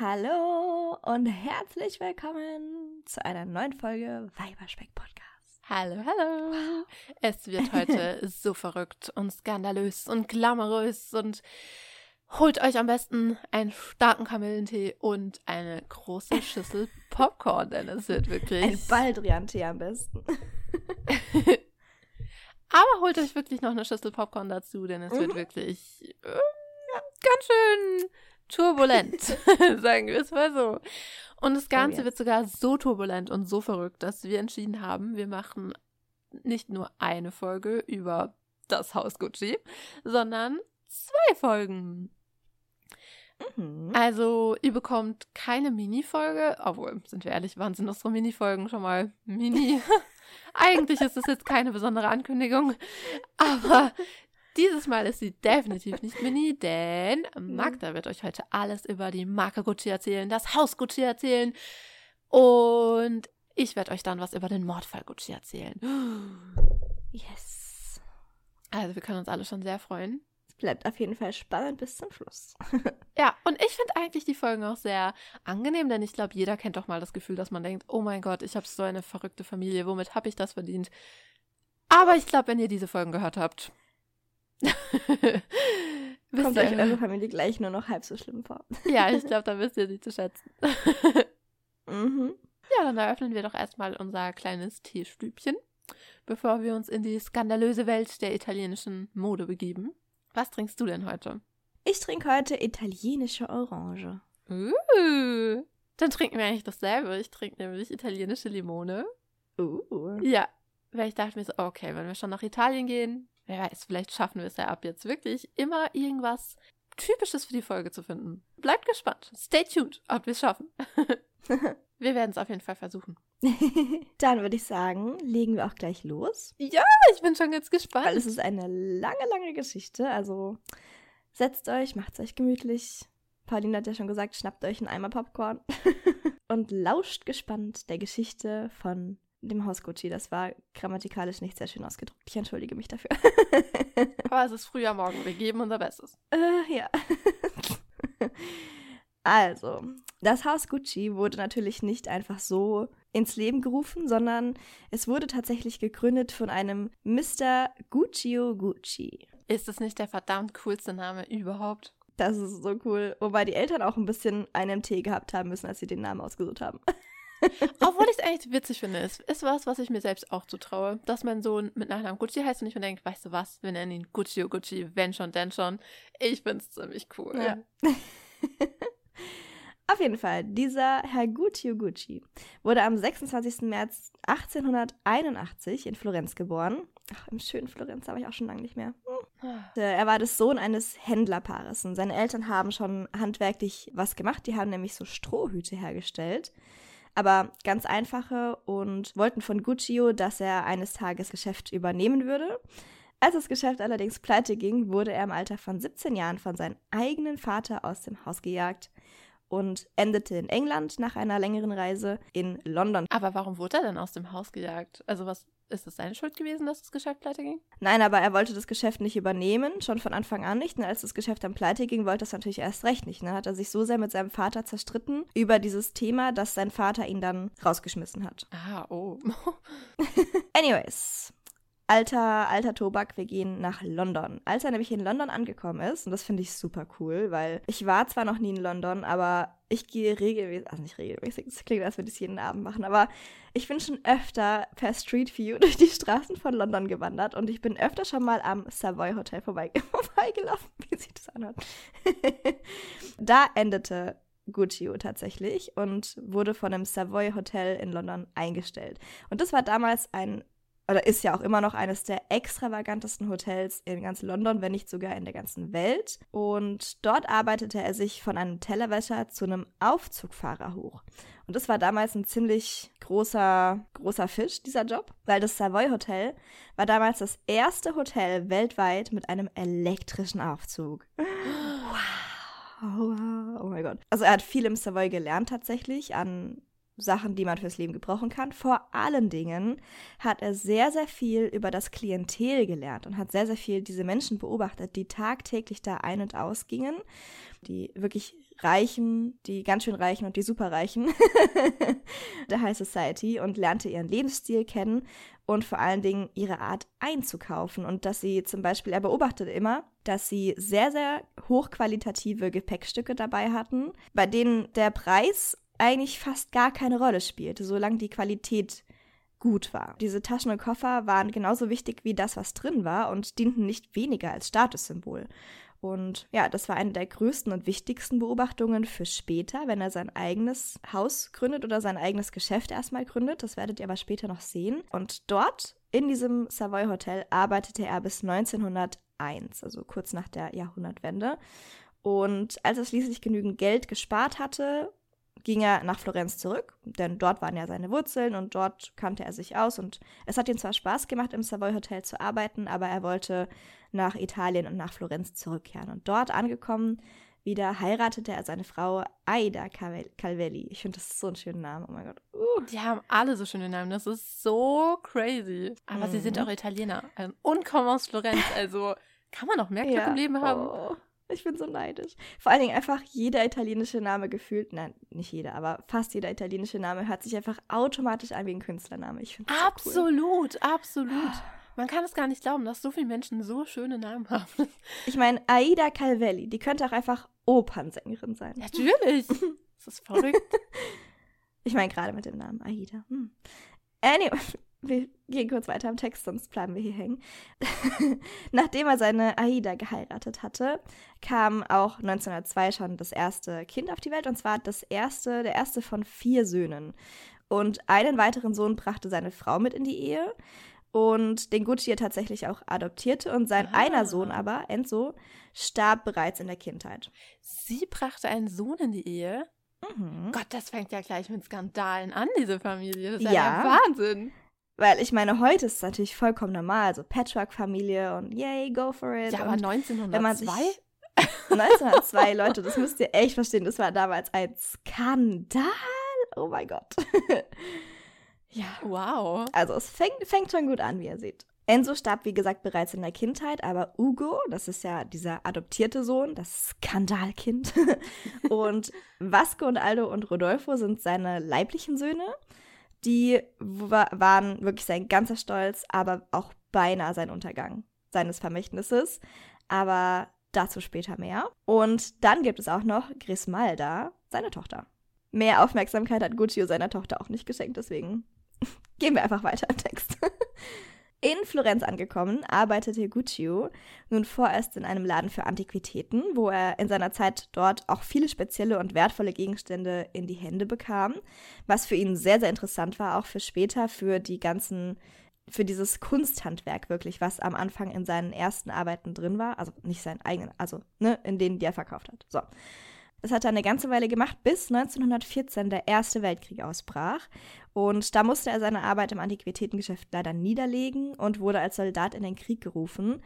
Hallo und herzlich willkommen zu einer neuen Folge Weiberspeck Podcast. Hallo, hallo. Es wird heute so verrückt und skandalös und glamourös und holt euch am besten einen starken Kamillentee und eine große Schüssel Popcorn, denn es wird wirklich. Ein Baldrian-Tee am besten. Aber holt euch wirklich noch eine Schüssel Popcorn dazu, denn es wird wirklich äh, ganz schön turbulent, sagen wir es mal so. Und das Ganze oh, wird sogar so turbulent und so verrückt, dass wir entschieden haben, wir machen nicht nur eine Folge über das Haus Gucci, sondern zwei Folgen. Mhm. Also, ihr bekommt keine Mini-Folge, obwohl, sind wir ehrlich, waren sind unsere Mini-Folgen schon mal Mini. Eigentlich ist es jetzt keine besondere Ankündigung, aber dieses Mal ist sie definitiv nicht Mini, denn Magda wird euch heute alles über die Marke Gucci erzählen, das Haus Gucci erzählen und ich werde euch dann was über den Mordfall Gucci erzählen. Yes. Also wir können uns alle schon sehr freuen. Es bleibt auf jeden Fall spannend bis zum Schluss. ja, und ich finde eigentlich die Folgen auch sehr angenehm, denn ich glaube, jeder kennt doch mal das Gefühl, dass man denkt, oh mein Gott, ich habe so eine verrückte Familie, womit habe ich das verdient? Aber ich glaube, wenn ihr diese Folgen gehört habt, Kommt euch eure Familie gleich nur noch halb so schlimm vor. ja, ich glaube, da wisst ihr sie zu schätzen. mhm. Ja, dann eröffnen wir doch erstmal unser kleines Teestübchen, bevor wir uns in die skandalöse Welt der italienischen Mode begeben. Was trinkst du denn heute? Ich trinke heute italienische Orange. Uh, dann trinken wir eigentlich dasselbe. Ich trinke nämlich italienische Limone. Uh. Ja, weil ich dachte mir so, okay, wenn wir schon nach Italien gehen, wer weiß, vielleicht schaffen wir es ja ab jetzt wirklich immer irgendwas Typisches für die Folge zu finden. Bleibt gespannt. Stay tuned, ob wir es schaffen. wir werden es auf jeden Fall versuchen. Dann würde ich sagen, legen wir auch gleich los. Ja, ich bin schon ganz gespannt. Weil es ist eine lange, lange Geschichte. Also setzt euch, macht es euch gemütlich. Pauline hat ja schon gesagt, schnappt euch einen Eimer Popcorn und lauscht gespannt der Geschichte von dem Haus Gucci. Das war grammatikalisch nicht sehr schön ausgedrückt. Ich entschuldige mich dafür. Aber es ist früher Morgen. Wir geben unser Bestes. Äh, ja. also, das Haus Gucci wurde natürlich nicht einfach so ins Leben gerufen, sondern es wurde tatsächlich gegründet von einem Mr. Guccio Gucci. Ist das nicht der verdammt coolste Name überhaupt? Das ist so cool. Wobei die Eltern auch ein bisschen einen Tee gehabt haben müssen, als sie den Namen ausgesucht haben. Obwohl ich es eigentlich witzig finde. Es ist was, was ich mir selbst auch zutraue. Dass mein Sohn mit Nachnamen Gucci heißt und ich mir denke, weißt du was, wir nennen ihn Gucci Gucci, wenn schon, denn schon. Ich finde es ziemlich cool. Ja. Auf jeden Fall, dieser Herr Guccio Gucci wurde am 26. März 1881 in Florenz geboren. Ach, im schönen Florenz habe ich auch schon lange nicht mehr. Hm. Er war das Sohn eines Händlerpaares und seine Eltern haben schon handwerklich was gemacht. Die haben nämlich so Strohhüte hergestellt aber ganz einfache und wollten von Guccio, dass er eines Tages Geschäft übernehmen würde. Als das Geschäft allerdings pleite ging, wurde er im Alter von 17 Jahren von seinem eigenen Vater aus dem Haus gejagt und endete in England nach einer längeren Reise in London. Aber warum wurde er denn aus dem Haus gejagt? Also was ist es seine Schuld gewesen, dass das Geschäft pleite ging? Nein, aber er wollte das Geschäft nicht übernehmen, schon von Anfang an nicht. Und als das Geschäft dann pleite ging, wollte er es natürlich erst recht nicht. Ne? hat er sich so sehr mit seinem Vater zerstritten über dieses Thema, dass sein Vater ihn dann rausgeschmissen hat. Ah, oh. Anyways, alter, alter Tobak, wir gehen nach London. Als er nämlich in London angekommen ist, und das finde ich super cool, weil ich war zwar noch nie in London, aber ich gehe regelmäßig, also nicht regelmäßig, das klingt, als würde ich es jeden Abend machen, aber ich bin schon öfter per Street View durch die Straßen von London gewandert und ich bin öfter schon mal am Savoy Hotel vorbei, vorbeigelaufen, wie sich das anhört. da endete Guccio tatsächlich und wurde von einem Savoy Hotel in London eingestellt. Und das war damals ein oder ist ja auch immer noch eines der extravagantesten Hotels in ganz London, wenn nicht sogar in der ganzen Welt. Und dort arbeitete er sich von einem Tellerwäscher zu einem Aufzugfahrer hoch. Und das war damals ein ziemlich großer, großer Fisch, dieser Job, weil das Savoy Hotel war damals das erste Hotel weltweit mit einem elektrischen Aufzug. Wow. Oh mein Gott. Also er hat viel im Savoy gelernt tatsächlich an Sachen, die man fürs Leben gebrauchen kann. Vor allen Dingen hat er sehr, sehr viel über das Klientel gelernt und hat sehr, sehr viel diese Menschen beobachtet, die tagtäglich da ein- und ausgingen, die wirklich Reichen, die ganz schön Reichen und die Superreichen der High Society und lernte ihren Lebensstil kennen und vor allen Dingen ihre Art einzukaufen. Und dass sie zum Beispiel, er beobachtete immer, dass sie sehr, sehr hochqualitative Gepäckstücke dabei hatten, bei denen der Preis eigentlich fast gar keine Rolle spielte, solange die Qualität gut war. Diese Taschen und Koffer waren genauso wichtig wie das, was drin war und dienten nicht weniger als Statussymbol. Und ja, das war eine der größten und wichtigsten Beobachtungen für später, wenn er sein eigenes Haus gründet oder sein eigenes Geschäft erstmal gründet. Das werdet ihr aber später noch sehen. Und dort in diesem Savoy Hotel arbeitete er bis 1901, also kurz nach der Jahrhundertwende. Und als er schließlich genügend Geld gespart hatte, ging er nach Florenz zurück, denn dort waren ja seine Wurzeln und dort kannte er sich aus und es hat ihm zwar Spaß gemacht, im Savoy Hotel zu arbeiten, aber er wollte nach Italien und nach Florenz zurückkehren. Und dort angekommen, wieder heiratete er seine Frau Aida Calvelli. Ich finde, das ist so ein schöner Name. Oh mein Gott. Uh. Die haben alle so schöne Namen. Das ist so crazy. Aber mhm. sie sind mhm. auch Italiener und kommen aus Florenz. Also kann man noch mehr Glück ja. im Leben haben. Oh. Ich bin so neidisch. Vor allen Dingen einfach jeder italienische Name gefühlt, nein, nicht jeder, aber fast jeder italienische Name hört sich einfach automatisch an wie ein Künstlername. Ich finde Absolut, so cool. absolut. Man kann es gar nicht glauben, dass so viele Menschen so schöne Namen haben. Ich meine, Aida Calvelli, die könnte auch einfach Opernsängerin sein. Natürlich. das ist verrückt. ich meine, gerade mit dem Namen Aida. Hm. Anyway, wir gehen kurz weiter im Text, sonst bleiben wir hier hängen. Nachdem er seine Aida geheiratet hatte, kam auch 1902 schon das erste Kind auf die Welt und zwar das erste, der erste von vier Söhnen. Und einen weiteren Sohn brachte seine Frau mit in die Ehe und den Gucci tatsächlich auch adoptierte und sein ah. einer Sohn aber, Enzo, starb bereits in der Kindheit. Sie brachte einen Sohn in die Ehe? Mhm. Gott, das fängt ja gleich mit Skandalen an, diese Familie. Das ist ja, ja Wahnsinn. Weil ich meine, heute ist es natürlich vollkommen normal, so Patchwork-Familie und yay, go for it. Ja, aber 1902? Wenn man sich, 1902, Leute, das müsst ihr echt verstehen, das war damals ein Skandal. Oh mein Gott. ja. Wow. Also es fängt, fängt schon gut an, wie ihr seht. Enzo starb, wie gesagt, bereits in der Kindheit, aber Ugo, das ist ja dieser adoptierte Sohn, das Skandalkind, und Vasco und Aldo und Rodolfo sind seine leiblichen Söhne die waren wirklich sein ganzer Stolz, aber auch beinahe sein Untergang seines Vermächtnisses. Aber dazu später mehr. Und dann gibt es auch noch Grismalda, seine Tochter. Mehr Aufmerksamkeit hat Guccio seiner Tochter auch nicht geschenkt, deswegen gehen wir einfach weiter im Text. In Florenz angekommen, arbeitete Guccio nun vorerst in einem Laden für Antiquitäten, wo er in seiner Zeit dort auch viele spezielle und wertvolle Gegenstände in die Hände bekam, was für ihn sehr, sehr interessant war, auch für später, für die ganzen, für dieses Kunsthandwerk wirklich, was am Anfang in seinen ersten Arbeiten drin war, also nicht seinen eigenen, also ne, in denen, die er verkauft hat. So. Das hat er eine ganze Weile gemacht, bis 1914 der Erste Weltkrieg ausbrach. Und da musste er seine Arbeit im Antiquitätengeschäft leider niederlegen und wurde als Soldat in den Krieg gerufen,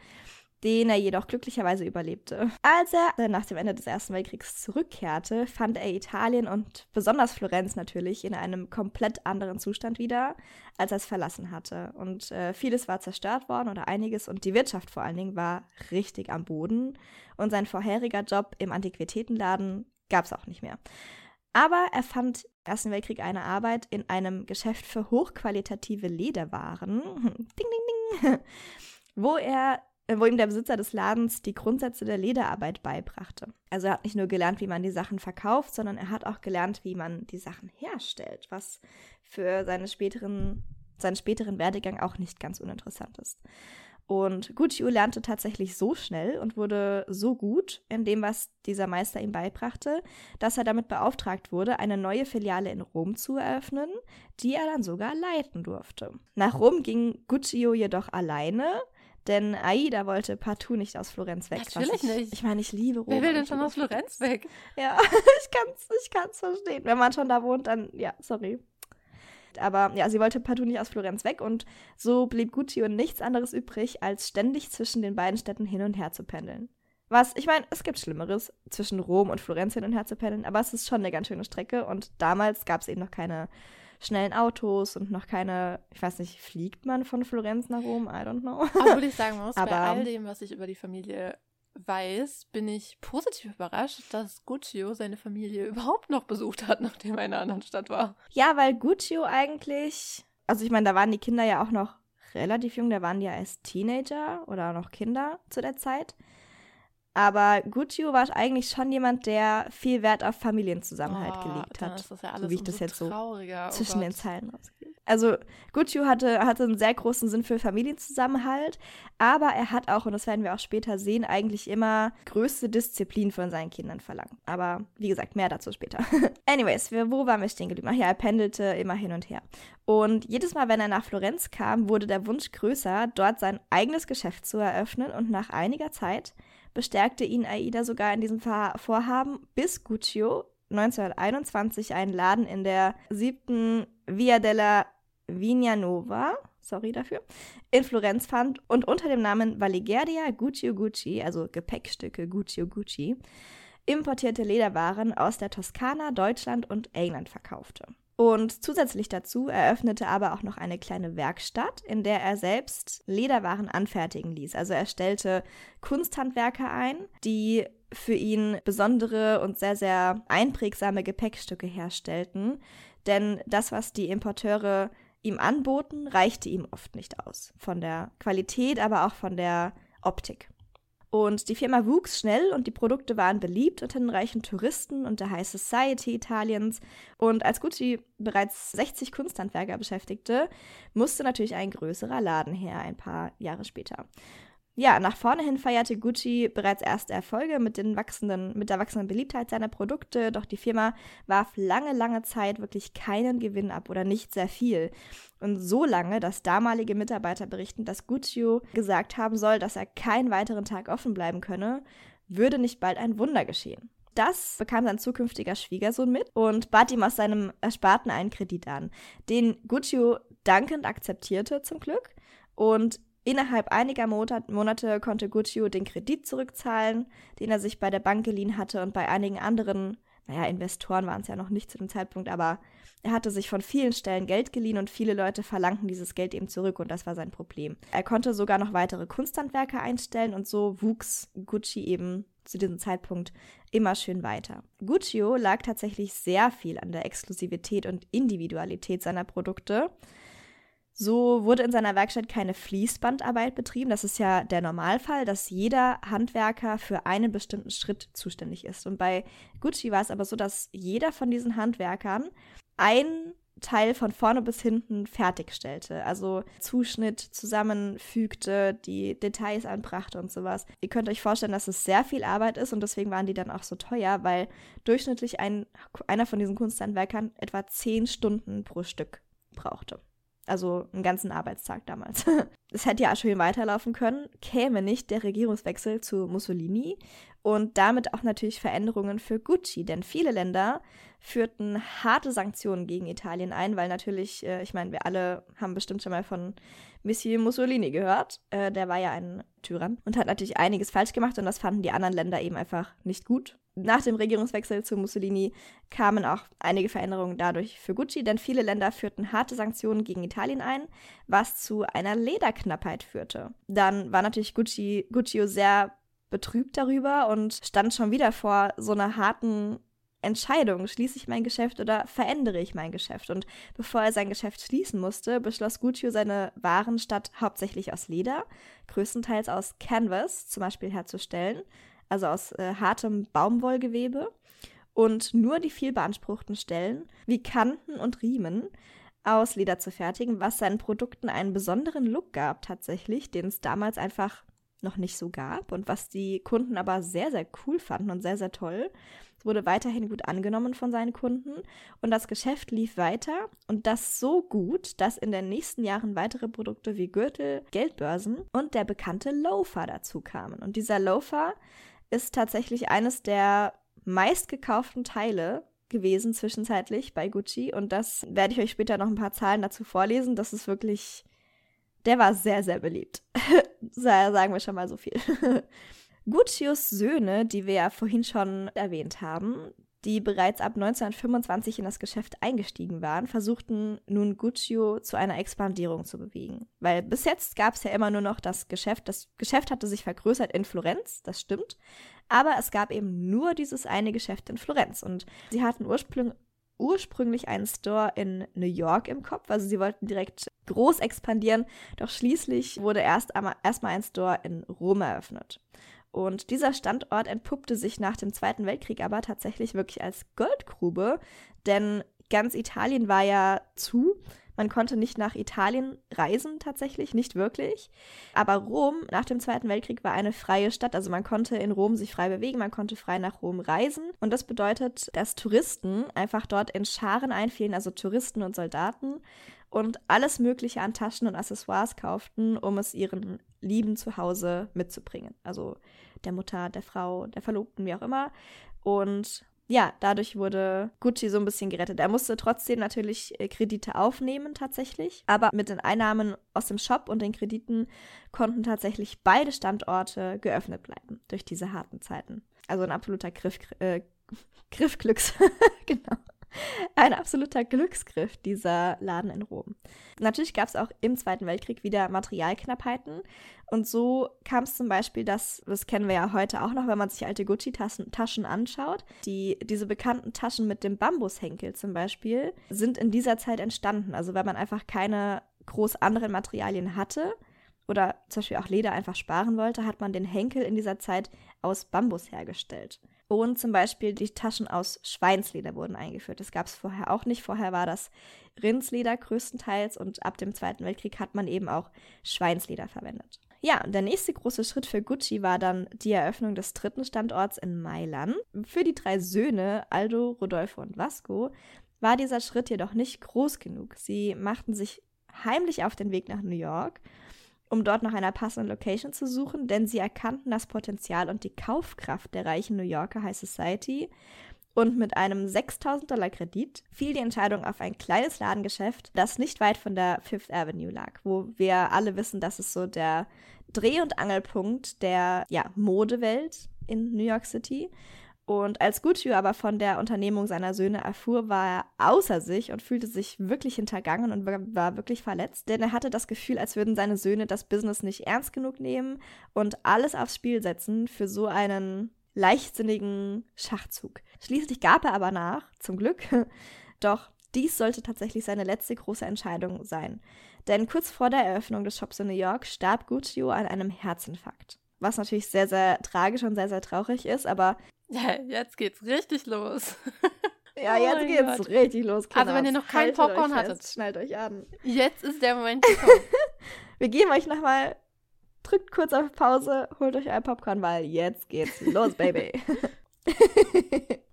den er jedoch glücklicherweise überlebte. Als er nach dem Ende des Ersten Weltkriegs zurückkehrte, fand er Italien und besonders Florenz natürlich in einem komplett anderen Zustand wieder, als er es verlassen hatte. Und äh, vieles war zerstört worden oder einiges und die Wirtschaft vor allen Dingen war richtig am Boden und sein vorheriger Job im Antiquitätenladen gab es auch nicht mehr. Aber er fand im Ersten Weltkrieg eine Arbeit in einem Geschäft für hochqualitative Lederwaren, ding, ding, ding, wo er wo ihm der Besitzer des Ladens die Grundsätze der Lederarbeit beibrachte. Also er hat nicht nur gelernt, wie man die Sachen verkauft, sondern er hat auch gelernt, wie man die Sachen herstellt, was für seine späteren, seinen späteren Werdegang auch nicht ganz uninteressant ist. Und Guccio lernte tatsächlich so schnell und wurde so gut in dem, was dieser Meister ihm beibrachte, dass er damit beauftragt wurde, eine neue Filiale in Rom zu eröffnen, die er dann sogar leiten durfte. Nach Rom ging Guccio jedoch alleine, denn Aida wollte partout nicht aus Florenz weg. Natürlich ich, nicht. Ich meine, ich liebe Rom. Wer will denn schon aus Florenz weg? Ja, ich kann es ich kann's verstehen. Wenn man schon da wohnt, dann, ja, sorry. Aber ja, sie wollte partout nicht aus Florenz weg und so blieb Guccio nichts anderes übrig, als ständig zwischen den beiden Städten hin und her zu pendeln. Was, ich meine, es gibt Schlimmeres, zwischen Rom und Florenz hin und her zu pendeln, aber es ist schon eine ganz schöne Strecke und damals gab es eben noch keine schnellen Autos und noch keine, ich weiß nicht, fliegt man von Florenz nach Rom? I don't know. Aber würde ich sagen, muss Aber, bei all dem, was ich über die Familie weiß, bin ich positiv überrascht, dass Guccio seine Familie überhaupt noch besucht hat, nachdem er in einer anderen Stadt war. Ja, weil Guccio eigentlich, also ich meine, da waren die Kinder ja auch noch relativ jung, da waren die ja erst Teenager oder noch Kinder zu der Zeit. Aber Guccio war eigentlich schon jemand, der viel Wert auf Familienzusammenhalt oh, gelegt hat. Ist das ja alles so wie ich das jetzt so oh zwischen den Zeilen rausgehe. Also Guccio hatte, hatte einen sehr großen Sinn für Familienzusammenhalt, aber er hat auch, und das werden wir auch später sehen, eigentlich immer größte Disziplin von seinen Kindern verlangt. Aber wie gesagt, mehr dazu später. Anyways, wo waren wir stehen geblieben? Ach ja, er pendelte immer hin und her. Und jedes Mal, wenn er nach Florenz kam, wurde der Wunsch größer, dort sein eigenes Geschäft zu eröffnen und nach einiger Zeit bestärkte ihn Aida sogar in diesem Vorhaben, bis Guccio 1921 einen Laden in der siebten Via della Vignanova, sorry dafür, in Florenz fand und unter dem Namen Valigerdia Guccio Gucci, also Gepäckstücke Guccio Gucci, importierte Lederwaren aus der Toskana, Deutschland und England verkaufte. Und zusätzlich dazu eröffnete aber auch noch eine kleine Werkstatt, in der er selbst Lederwaren anfertigen ließ. Also er stellte Kunsthandwerker ein, die für ihn besondere und sehr, sehr einprägsame Gepäckstücke herstellten. Denn das, was die Importeure ihm anboten, reichte ihm oft nicht aus. Von der Qualität, aber auch von der Optik. Und die Firma wuchs schnell und die Produkte waren beliebt unter den reichen Touristen und der High Society Italiens. Und als Gucci bereits 60 Kunsthandwerker beschäftigte, musste natürlich ein größerer Laden her, ein paar Jahre später. Ja, nach vorne hin feierte Gucci bereits erste Erfolge mit, den wachsenden, mit der wachsenden Beliebtheit seiner Produkte, doch die Firma warf lange, lange Zeit wirklich keinen Gewinn ab oder nicht sehr viel. Und so lange, dass damalige Mitarbeiter berichten, dass Gucci gesagt haben soll, dass er keinen weiteren Tag offen bleiben könne, würde nicht bald ein Wunder geschehen. Das bekam sein zukünftiger Schwiegersohn mit und bat ihm aus seinem Ersparten einen Kredit an, den Guccio dankend akzeptierte zum Glück. Und Innerhalb einiger Monate konnte Guccio den Kredit zurückzahlen, den er sich bei der Bank geliehen hatte und bei einigen anderen, naja, Investoren waren es ja noch nicht zu dem Zeitpunkt, aber er hatte sich von vielen Stellen Geld geliehen und viele Leute verlangten dieses Geld eben zurück und das war sein Problem. Er konnte sogar noch weitere Kunsthandwerker einstellen und so wuchs Gucci eben zu diesem Zeitpunkt immer schön weiter. Guccio lag tatsächlich sehr viel an der Exklusivität und Individualität seiner Produkte. So wurde in seiner Werkstatt keine Fließbandarbeit betrieben. Das ist ja der Normalfall, dass jeder Handwerker für einen bestimmten Schritt zuständig ist. Und bei Gucci war es aber so, dass jeder von diesen Handwerkern ein Teil von vorne bis hinten fertigstellte. Also Zuschnitt zusammenfügte, die Details anbrachte und sowas. Ihr könnt euch vorstellen, dass es sehr viel Arbeit ist und deswegen waren die dann auch so teuer, weil durchschnittlich ein, einer von diesen Kunsthandwerkern etwa zehn Stunden pro Stück brauchte. Also einen ganzen Arbeitstag damals. Es hätte ja schön weiterlaufen können, käme nicht der Regierungswechsel zu Mussolini und damit auch natürlich Veränderungen für Gucci, denn viele Länder führten harte Sanktionen gegen Italien ein, weil natürlich, äh, ich meine, wir alle haben bestimmt schon mal von Monsieur Mussolini gehört. Äh, der war ja ein Tyrann und hat natürlich einiges falsch gemacht und das fanden die anderen Länder eben einfach nicht gut nach dem Regierungswechsel zu Mussolini kamen auch einige Veränderungen dadurch für Gucci, denn viele Länder führten harte Sanktionen gegen Italien ein, was zu einer Lederknappheit führte. Dann war natürlich Gucci, Guccio sehr betrübt darüber und stand schon wieder vor so einer harten Entscheidung, schließe ich mein Geschäft oder verändere ich mein Geschäft? Und bevor er sein Geschäft schließen musste, beschloss Guccio seine Waren statt hauptsächlich aus Leder, größtenteils aus Canvas zum Beispiel herzustellen, also aus äh, hartem Baumwollgewebe, und nur die viel beanspruchten Stellen, wie Kanten und Riemen, aus Leder zu fertigen, was seinen Produkten einen besonderen Look gab tatsächlich, den es damals einfach noch nicht so gab und was die Kunden aber sehr, sehr cool fanden und sehr, sehr toll. Wurde weiterhin gut angenommen von seinen Kunden und das Geschäft lief weiter und das so gut, dass in den nächsten Jahren weitere Produkte wie Gürtel, Geldbörsen und der bekannte Loafer dazu kamen. Und dieser Loafer ist tatsächlich eines der meistgekauften Teile gewesen zwischenzeitlich bei Gucci und das werde ich euch später noch ein paar Zahlen dazu vorlesen. Das ist wirklich, der war sehr, sehr beliebt. Sagen wir schon mal so viel. Guccios Söhne, die wir ja vorhin schon erwähnt haben, die bereits ab 1925 in das Geschäft eingestiegen waren, versuchten nun Guccio zu einer Expandierung zu bewegen. Weil bis jetzt gab es ja immer nur noch das Geschäft. Das Geschäft hatte sich vergrößert in Florenz, das stimmt. Aber es gab eben nur dieses eine Geschäft in Florenz. Und sie hatten ursprünglich ursprünglich einen Store in New York im Kopf. Also sie wollten direkt groß expandieren, doch schließlich wurde erst erstmal ein Store in Rom eröffnet. Und dieser Standort entpuppte sich nach dem Zweiten Weltkrieg aber tatsächlich wirklich als Goldgrube, denn ganz Italien war ja zu. Man konnte nicht nach Italien reisen tatsächlich, nicht wirklich. Aber Rom nach dem Zweiten Weltkrieg war eine freie Stadt. Also man konnte in Rom sich frei bewegen, man konnte frei nach Rom reisen. Und das bedeutet, dass Touristen einfach dort in Scharen einfielen, also Touristen und Soldaten, und alles Mögliche an Taschen und Accessoires kauften, um es ihren Lieben zu Hause mitzubringen. Also der Mutter, der Frau, der Verlobten, wie auch immer. Und ja, dadurch wurde Gucci so ein bisschen gerettet. Er musste trotzdem natürlich äh, Kredite aufnehmen tatsächlich, aber mit den Einnahmen aus dem Shop und den Krediten konnten tatsächlich beide Standorte geöffnet bleiben durch diese harten Zeiten. Also ein absoluter Griff, äh, Griffglücks, genau. Ein absoluter Glücksgriff, dieser Laden in Rom. Natürlich gab es auch im Zweiten Weltkrieg wieder Materialknappheiten. Und so kam es zum Beispiel, dass, das kennen wir ja heute auch noch, wenn man sich alte Gucci-Taschen anschaut, die, diese bekannten Taschen mit dem Bambushenkel zum Beispiel, sind in dieser Zeit entstanden. Also wenn man einfach keine groß anderen Materialien hatte, oder zum Beispiel auch Leder einfach sparen wollte, hat man den Henkel in dieser Zeit aus Bambus hergestellt. Und zum Beispiel die Taschen aus Schweinsleder wurden eingeführt. Das gab es vorher auch nicht. Vorher war das Rindsleder größtenteils und ab dem Zweiten Weltkrieg hat man eben auch Schweinsleder verwendet. Ja, der nächste große Schritt für Gucci war dann die Eröffnung des dritten Standorts in Mailand. Für die drei Söhne, Aldo, Rodolfo und Vasco, war dieser Schritt jedoch nicht groß genug. Sie machten sich heimlich auf den Weg nach New York um dort nach einer passenden Location zu suchen, denn sie erkannten das Potenzial und die Kaufkraft der reichen New Yorker High Society. Und mit einem 6000 Dollar Kredit fiel die Entscheidung auf ein kleines Ladengeschäft, das nicht weit von der Fifth Avenue lag, wo wir alle wissen, dass es so der Dreh- und Angelpunkt der ja, Modewelt in New York City. Und als Gucci aber von der Unternehmung seiner Söhne erfuhr, war er außer sich und fühlte sich wirklich hintergangen und war wirklich verletzt, denn er hatte das Gefühl, als würden seine Söhne das Business nicht ernst genug nehmen und alles aufs Spiel setzen für so einen leichtsinnigen Schachzug. Schließlich gab er aber nach, zum Glück. Doch dies sollte tatsächlich seine letzte große Entscheidung sein. Denn kurz vor der Eröffnung des Shops in New York starb Guccio an einem Herzinfarkt was natürlich sehr, sehr tragisch und sehr, sehr traurig ist, aber. Ja, jetzt geht's richtig los. ja, oh jetzt geht's Gott. richtig los. Kinder. Also, wenn ihr noch keinen Popcorn hattet, schnallt euch an. Jetzt ist der Moment gekommen. Wir geben euch nochmal, drückt kurz auf Pause, holt euch ein Popcorn, weil jetzt geht's los, Baby.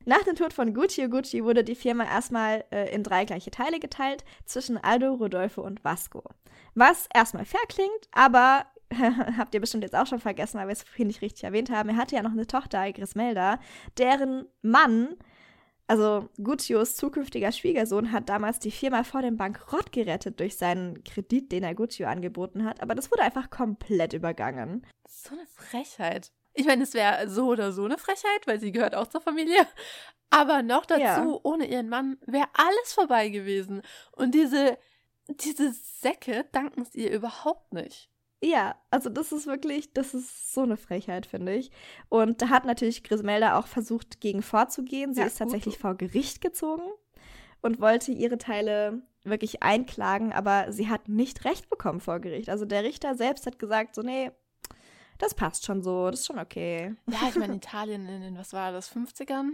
Nach dem Tod von Gucci Gucci wurde die Firma erstmal äh, in drei gleiche Teile geteilt zwischen Aldo, Rodolfo und Vasco. Was erstmal fair klingt, aber habt ihr bestimmt jetzt auch schon vergessen, weil wir es vorhin nicht richtig erwähnt haben. Er hatte ja noch eine Tochter, Grismelda, deren Mann, also Guccios zukünftiger Schwiegersohn, hat damals die Firma vor dem Bankrott gerettet durch seinen Kredit, den er Guccio angeboten hat. Aber das wurde einfach komplett übergangen. So eine Frechheit. Ich meine, es wäre so oder so eine Frechheit, weil sie gehört auch zur Familie. Aber noch dazu, ja. ohne ihren Mann wäre alles vorbei gewesen. Und diese, diese Säcke danken es ihr überhaupt nicht. Ja, also das ist wirklich, das ist so eine Frechheit, finde ich. Und da hat natürlich Grismelda auch versucht, gegen vorzugehen. Sie ja, ist tatsächlich gut. vor Gericht gezogen und wollte ihre Teile wirklich einklagen, aber sie hat nicht recht bekommen vor Gericht. Also der Richter selbst hat gesagt, so, nee, das passt schon so, das ist schon okay. Ja, ich meine, Italien in den, was war das, 50ern?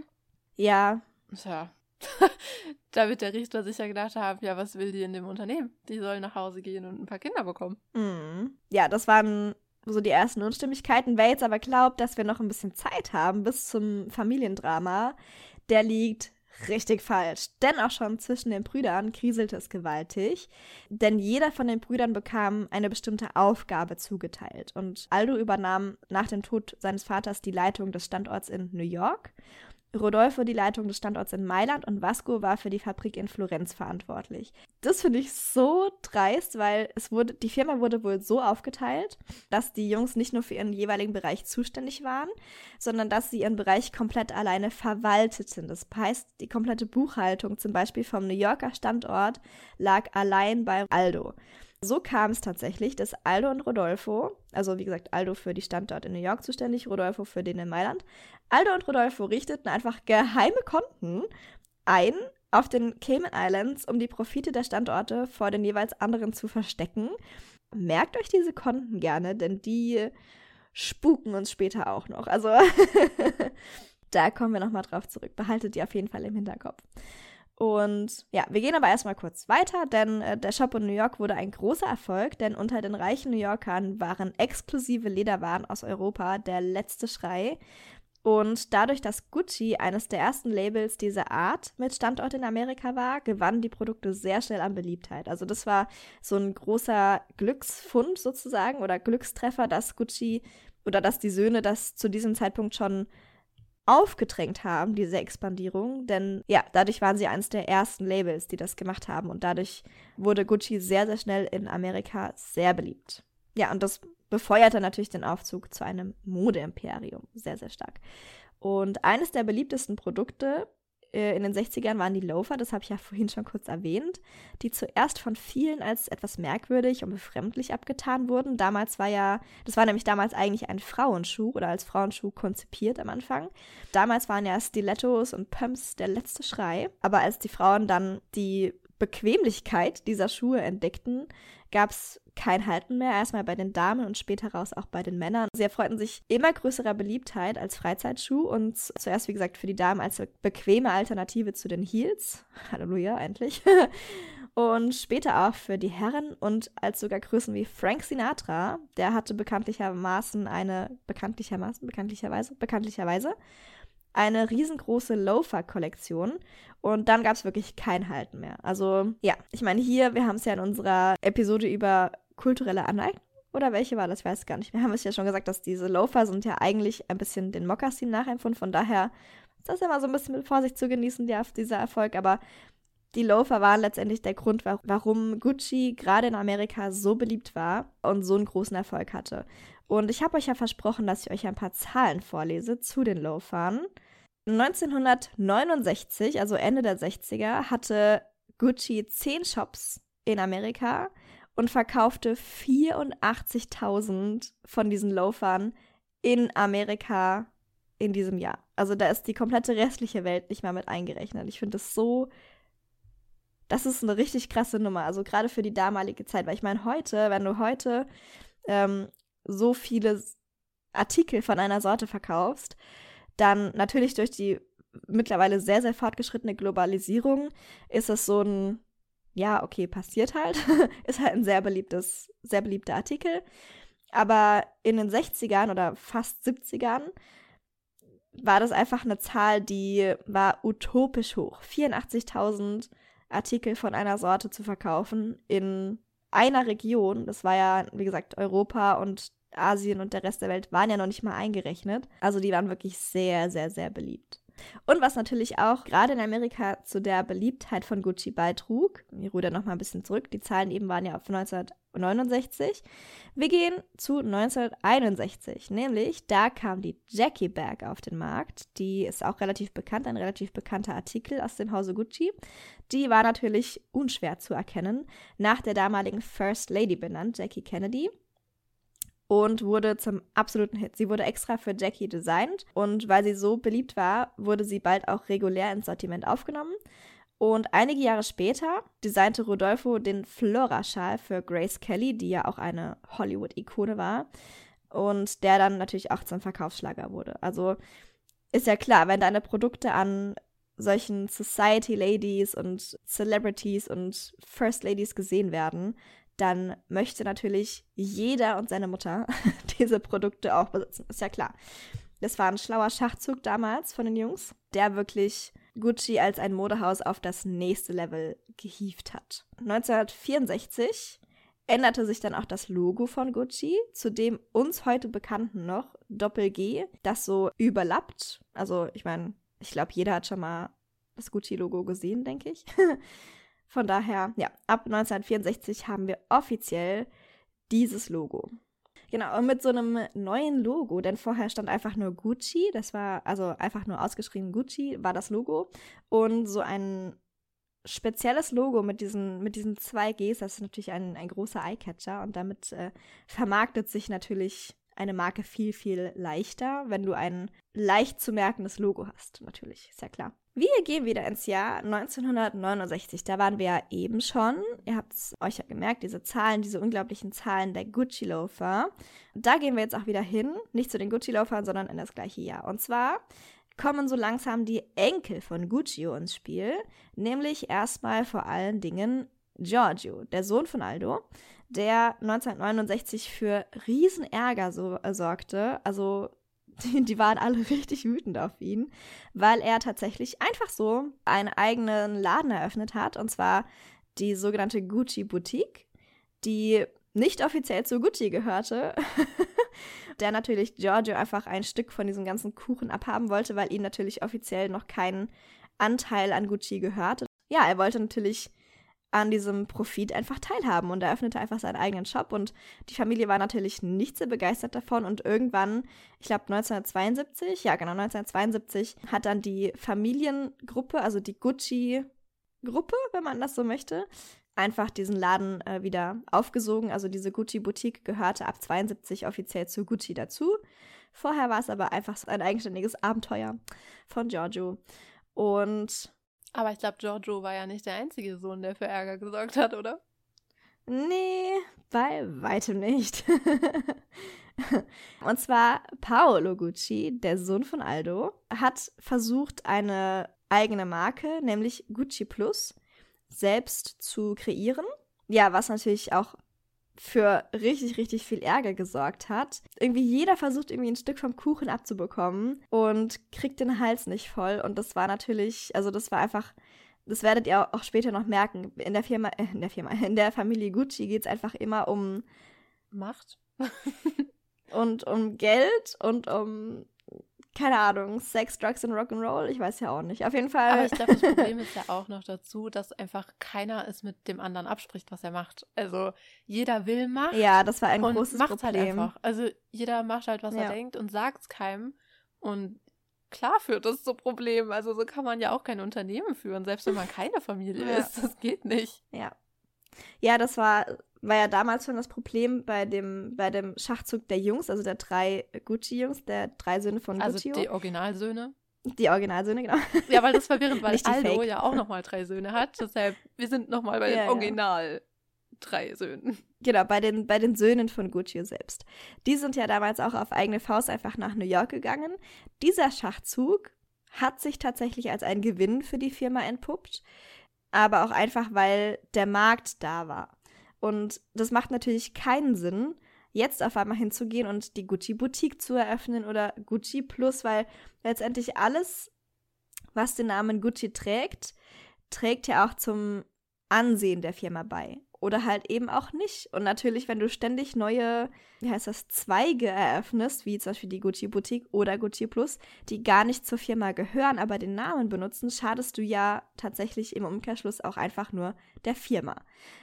Ja. Tja, da wird der Richter sicher gedacht haben, ja, was will die in dem Unternehmen? Die soll nach Hause gehen und ein paar Kinder bekommen. Mhm. Ja, das waren so die ersten Unstimmigkeiten. Wer jetzt aber glaubt, dass wir noch ein bisschen Zeit haben bis zum Familiendrama, der liegt richtig falsch. Denn auch schon zwischen den Brüdern kriselte es gewaltig. Denn jeder von den Brüdern bekam eine bestimmte Aufgabe zugeteilt. Und Aldo übernahm nach dem Tod seines Vaters die Leitung des Standorts in New York Rodolfo die Leitung des Standorts in Mailand und Vasco war für die Fabrik in Florenz verantwortlich. Das finde ich so dreist, weil es wurde, die Firma wurde wohl so aufgeteilt, dass die Jungs nicht nur für ihren jeweiligen Bereich zuständig waren, sondern dass sie ihren Bereich komplett alleine verwalteten. Das heißt, die komplette Buchhaltung zum Beispiel vom New Yorker Standort lag allein bei Aldo. So kam es tatsächlich, dass Aldo und Rodolfo, also wie gesagt, Aldo für die Standort in New York zuständig, Rodolfo für den in Mailand, Aldo und Rodolfo richteten einfach geheime Konten ein auf den Cayman Islands, um die Profite der Standorte vor den jeweils anderen zu verstecken. Merkt euch diese Konten gerne, denn die spuken uns später auch noch. Also da kommen wir nochmal drauf zurück. Behaltet die auf jeden Fall im Hinterkopf. Und ja, wir gehen aber erstmal kurz weiter, denn äh, der Shop in New York wurde ein großer Erfolg, denn unter den reichen New Yorkern waren exklusive Lederwaren aus Europa der letzte Schrei. Und dadurch, dass Gucci eines der ersten Labels dieser Art mit Standort in Amerika war, gewannen die Produkte sehr schnell an Beliebtheit. Also das war so ein großer Glücksfund sozusagen oder Glückstreffer, dass Gucci oder dass die Söhne das zu diesem Zeitpunkt schon aufgedrängt haben, diese Expandierung. Denn ja, dadurch waren sie eines der ersten Labels, die das gemacht haben. Und dadurch wurde Gucci sehr, sehr schnell in Amerika sehr beliebt. Ja, und das befeuerte natürlich den Aufzug zu einem Modeimperium sehr, sehr stark. Und eines der beliebtesten Produkte äh, in den 60ern waren die Loafer, das habe ich ja vorhin schon kurz erwähnt, die zuerst von vielen als etwas merkwürdig und befremdlich abgetan wurden. Damals war ja, das war nämlich damals eigentlich ein Frauenschuh oder als Frauenschuh konzipiert am Anfang. Damals waren ja Stilettos und Pumps der letzte Schrei. Aber als die Frauen dann die Bequemlichkeit dieser Schuhe entdeckten, gab es kein Halten mehr, erstmal bei den Damen und später raus auch bei den Männern. Sie erfreuten sich immer größerer Beliebtheit als Freizeitschuh und zuerst, wie gesagt, für die Damen als bequeme Alternative zu den Heels. Halleluja, endlich. und später auch für die Herren und als sogar Größen wie Frank Sinatra, der hatte bekanntlichermaßen eine, bekanntlichermaßen, bekanntlicherweise, bekanntlicherweise, eine riesengroße Loafer-Kollektion und dann gab es wirklich kein Halten mehr. Also ja, ich meine hier, wir haben es ja in unserer Episode über kulturelle Aneignung oder welche war das? Ich weiß gar nicht. Wir haben es ja schon gesagt, dass diese Loafer sind ja eigentlich ein bisschen den Mokassin nachempfunden. Von daher ist das ja mal so ein bisschen mit Vorsicht zu genießen, der, dieser Erfolg. Aber die Loafer waren letztendlich der Grund, warum Gucci gerade in Amerika so beliebt war und so einen großen Erfolg hatte. Und ich habe euch ja versprochen, dass ich euch ein paar Zahlen vorlese zu den Loafern. 1969, also Ende der 60er, hatte Gucci 10 Shops in Amerika und verkaufte 84.000 von diesen Loafern in Amerika in diesem Jahr. Also da ist die komplette restliche Welt nicht mehr mit eingerechnet. Ich finde das so das ist eine richtig krasse Nummer, also gerade für die damalige Zeit, weil ich meine, heute, wenn du heute ähm, so viele Artikel von einer Sorte verkaufst, dann natürlich durch die mittlerweile sehr, sehr fortgeschrittene Globalisierung ist es so ein, ja, okay, passiert halt, ist halt ein sehr beliebtes, sehr beliebter Artikel. Aber in den 60ern oder fast 70ern war das einfach eine Zahl, die war utopisch hoch. 84.000 Artikel von einer Sorte zu verkaufen in einer Region, das war ja, wie gesagt, Europa und Asien und der Rest der Welt waren ja noch nicht mal eingerechnet. Also die waren wirklich sehr, sehr, sehr beliebt. Und was natürlich auch gerade in Amerika zu der Beliebtheit von Gucci beitrug, ich wir da nochmal ein bisschen zurück, die Zahlen eben waren ja von 1900 69. Wir gehen zu 1961, nämlich da kam die Jackie Bag auf den Markt. Die ist auch relativ bekannt, ein relativ bekannter Artikel aus dem Hause Gucci. Die war natürlich unschwer zu erkennen, nach der damaligen First Lady benannt, Jackie Kennedy. Und wurde zum absoluten Hit. Sie wurde extra für Jackie designt und weil sie so beliebt war, wurde sie bald auch regulär ins Sortiment aufgenommen. Und einige Jahre später designte Rodolfo den Flora-Schal für Grace Kelly, die ja auch eine Hollywood-Ikone war. Und der dann natürlich auch zum Verkaufsschlager wurde. Also ist ja klar, wenn deine Produkte an solchen Society Ladies und Celebrities und First Ladies gesehen werden, dann möchte natürlich jeder und seine Mutter diese Produkte auch besitzen. Ist ja klar. Das war ein schlauer Schachzug damals von den Jungs, der wirklich Gucci als ein Modehaus auf das nächste Level gehievt hat. 1964 änderte sich dann auch das Logo von Gucci zu dem uns heute bekannten noch Doppel G, das so überlappt. Also ich meine, ich glaube, jeder hat schon mal das Gucci-Logo gesehen, denke ich. Von daher, ja, ab 1964 haben wir offiziell dieses Logo. Genau, und mit so einem neuen Logo, denn vorher stand einfach nur Gucci, das war also einfach nur ausgeschrieben Gucci, war das Logo. Und so ein spezielles Logo mit diesen, mit diesen zwei Gs, das ist natürlich ein, ein großer Eyecatcher und damit äh, vermarktet sich natürlich eine Marke viel, viel leichter, wenn du ein leicht zu merkendes Logo hast. Natürlich, ist ja klar. Wir gehen wieder ins Jahr 1969. Da waren wir ja eben schon. Ihr habt es euch ja gemerkt, diese Zahlen, diese unglaublichen Zahlen der Gucci-Loafer. Da gehen wir jetzt auch wieder hin. Nicht zu den Gucci-Loafern, sondern in das gleiche Jahr. Und zwar kommen so langsam die Enkel von Guccio ins Spiel. Nämlich erstmal vor allen Dingen Giorgio, der Sohn von Aldo der 1969 für Riesenärger so, äh, sorgte. Also die, die, waren alle richtig wütend auf ihn, weil er tatsächlich einfach so einen eigenen Laden eröffnet hat, und zwar die sogenannte Gucci Boutique, die nicht offiziell zu Gucci gehörte, der natürlich Giorgio einfach ein Stück von diesem ganzen Kuchen abhaben wollte, weil ihm natürlich offiziell noch kein Anteil an Gucci gehörte. Ja, er wollte natürlich an diesem Profit einfach teilhaben und eröffnete einfach seinen eigenen Shop und die Familie war natürlich nicht sehr begeistert davon und irgendwann, ich glaube 1972, ja genau 1972, hat dann die Familiengruppe, also die Gucci-Gruppe, wenn man das so möchte, einfach diesen Laden äh, wieder aufgesogen. Also diese Gucci-Boutique gehörte ab 72 offiziell zu Gucci dazu. Vorher war es aber einfach ein eigenständiges Abenteuer von Giorgio und aber ich glaube, Giorgio war ja nicht der einzige Sohn, der für Ärger gesorgt hat, oder? Nee, bei weitem nicht. Und zwar Paolo Gucci, der Sohn von Aldo, hat versucht, eine eigene Marke, nämlich Gucci Plus, selbst zu kreieren. Ja, was natürlich auch für richtig, richtig viel Ärger gesorgt hat. Irgendwie jeder versucht irgendwie ein Stück vom Kuchen abzubekommen und kriegt den Hals nicht voll. Und das war natürlich, also das war einfach, das werdet ihr auch später noch merken. In der Firma, äh, in der Firma, in der Familie Gucci geht es einfach immer um Macht. und um Geld und um keine Ahnung, Sex, Drugs und Rock'n'Roll, ich weiß ja auch nicht. Auf jeden Fall. Aber ich glaube, das Problem ist ja auch noch dazu, dass einfach keiner es mit dem anderen abspricht, was er macht. Also jeder will Macht. Ja, das war ein und großes macht's Problem. halt einfach. Also jeder macht halt, was ja. er denkt und sagt es keinem. Und klar führt das zu Problemen. Also so kann man ja auch kein Unternehmen führen, selbst wenn man keine Familie ja. ist. Das geht nicht. Ja. Ja, das war war ja damals schon das Problem bei dem, bei dem Schachzug der Jungs, also der drei Gucci-Jungs, der drei Söhne von also Gucci. Also die Originalsöhne. Die Originalsöhne, genau. Ja, weil das verwirrend, weil Aldo Fake. ja auch nochmal drei Söhne hat. Deshalb, wir sind nochmal bei ja, den Original ja. drei Söhnen. Genau, bei den, bei den Söhnen von Gucci selbst. Die sind ja damals auch auf eigene Faust einfach nach New York gegangen. Dieser Schachzug hat sich tatsächlich als ein Gewinn für die Firma entpuppt, aber auch einfach, weil der Markt da war. Und das macht natürlich keinen Sinn, jetzt auf einmal hinzugehen und die Gucci Boutique zu eröffnen oder Gucci Plus, weil letztendlich alles, was den Namen Gucci trägt, trägt ja auch zum Ansehen der Firma bei. Oder halt eben auch nicht. Und natürlich, wenn du ständig neue, wie heißt das, Zweige eröffnest, wie zum Beispiel die Gucci Boutique oder Gucci Plus, die gar nicht zur Firma gehören, aber den Namen benutzen, schadest du ja tatsächlich im Umkehrschluss auch einfach nur der Firma.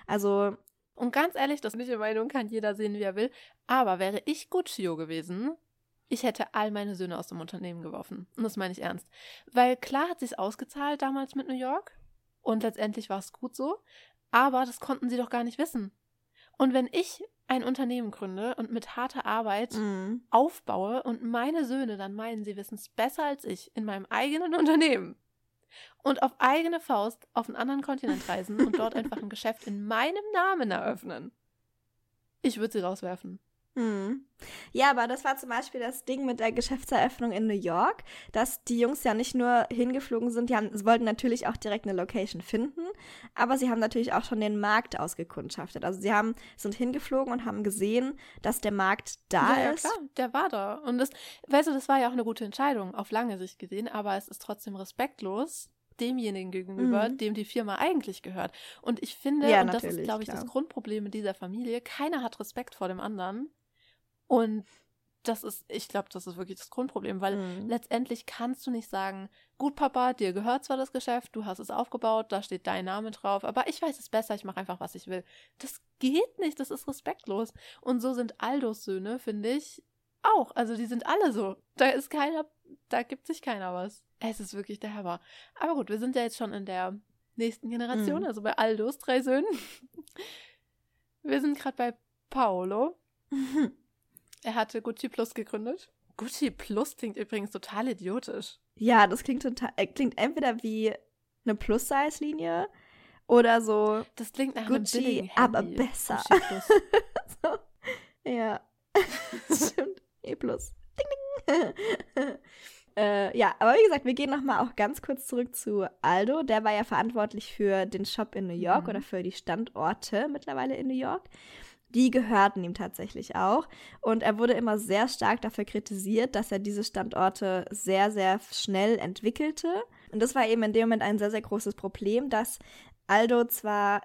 Also und ganz ehrlich, das ist nicht Meinung, kann jeder sehen, wie er will. Aber wäre ich Guccio gewesen, ich hätte all meine Söhne aus dem Unternehmen geworfen. Und das meine ich ernst. Weil klar hat sich ausgezahlt damals mit New York. Und letztendlich war es gut so. Aber das konnten sie doch gar nicht wissen. Und wenn ich ein Unternehmen gründe und mit harter Arbeit mm. aufbaue und meine Söhne dann meinen, sie wissen es besser als ich in meinem eigenen Unternehmen, und auf eigene Faust auf einen anderen Kontinent reisen und dort einfach ein Geschäft in meinem Namen eröffnen. Ich würde sie rauswerfen. Hm. Ja, aber das war zum Beispiel das Ding mit der Geschäftseröffnung in New York, dass die Jungs ja nicht nur hingeflogen sind, die haben, wollten natürlich auch direkt eine Location finden, aber sie haben natürlich auch schon den Markt ausgekundschaftet. Also sie haben, sind hingeflogen und haben gesehen, dass der Markt da ja, ist. Ja, klar, der war da. Und das, weißt du, das war ja auch eine gute Entscheidung, auf lange Sicht gesehen, aber es ist trotzdem respektlos, demjenigen gegenüber, mhm. dem die Firma eigentlich gehört. Und ich finde, ja, und das ist, glaube ich, klar. das Grundproblem mit dieser Familie, keiner hat Respekt vor dem anderen. Und das ist, ich glaube, das ist wirklich das Grundproblem, weil mhm. letztendlich kannst du nicht sagen, gut, Papa, dir gehört zwar das Geschäft, du hast es aufgebaut, da steht dein Name drauf, aber ich weiß es besser, ich mache einfach, was ich will. Das geht nicht, das ist respektlos. Und so sind Aldos Söhne, finde ich, auch. Also die sind alle so. Da ist keiner, da gibt sich keiner was. Es ist wirklich der Hammer. Aber gut, wir sind ja jetzt schon in der nächsten Generation, mhm. also bei Aldos drei Söhnen. Wir sind gerade bei Paolo. Er hatte Gucci Plus gegründet. Gucci Plus klingt übrigens total idiotisch. Ja, das klingt total, äh, klingt entweder wie eine Plus-Size-Linie oder so. Das klingt nach Gucci, einem aber besser. so, ja, stimmt. E Plus. Äh, ja, aber wie gesagt, wir gehen nochmal auch ganz kurz zurück zu Aldo. Der war ja verantwortlich für den Shop in New York mhm. oder für die Standorte mittlerweile in New York die gehörten ihm tatsächlich auch. Und er wurde immer sehr stark dafür kritisiert, dass er diese Standorte sehr, sehr schnell entwickelte. Und das war eben in dem Moment ein sehr, sehr großes Problem, dass Aldo zwar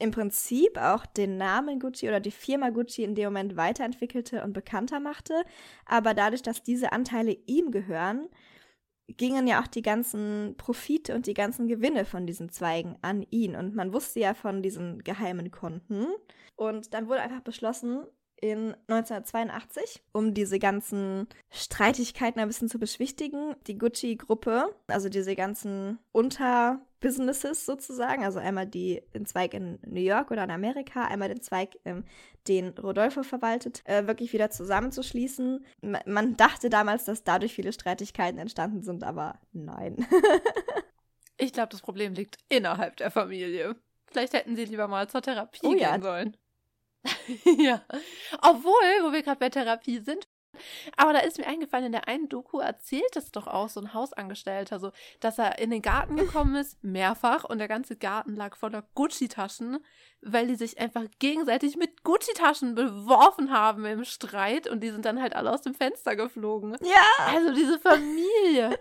im Prinzip auch den Namen Gucci oder die Firma Gucci in dem Moment weiterentwickelte und bekannter machte, aber dadurch, dass diese Anteile ihm gehören, gingen ja auch die ganzen Profite und die ganzen Gewinne von diesen Zweigen an ihn. Und man wusste ja von diesen geheimen Konten. Und dann wurde einfach beschlossen, in 1982, um diese ganzen Streitigkeiten ein bisschen zu beschwichtigen, die Gucci-Gruppe, also diese ganzen Unterbusinesses sozusagen, also einmal die, den Zweig in New York oder in Amerika, einmal den Zweig, ähm, den Rodolfo verwaltet, äh, wirklich wieder zusammenzuschließen. M man dachte damals, dass dadurch viele Streitigkeiten entstanden sind, aber nein. ich glaube, das Problem liegt innerhalb der Familie. Vielleicht hätten sie lieber mal zur Therapie oh, gehen ja. sollen. ja. Obwohl, wo wir gerade bei Therapie sind, aber da ist mir eingefallen, in der einen Doku erzählt es doch auch so ein Hausangestellter, so, dass er in den Garten gekommen ist, mehrfach, und der ganze Garten lag voller Gucci-Taschen, weil die sich einfach gegenseitig mit Gucci-Taschen beworfen haben im Streit und die sind dann halt alle aus dem Fenster geflogen. Ja. Also diese Familie.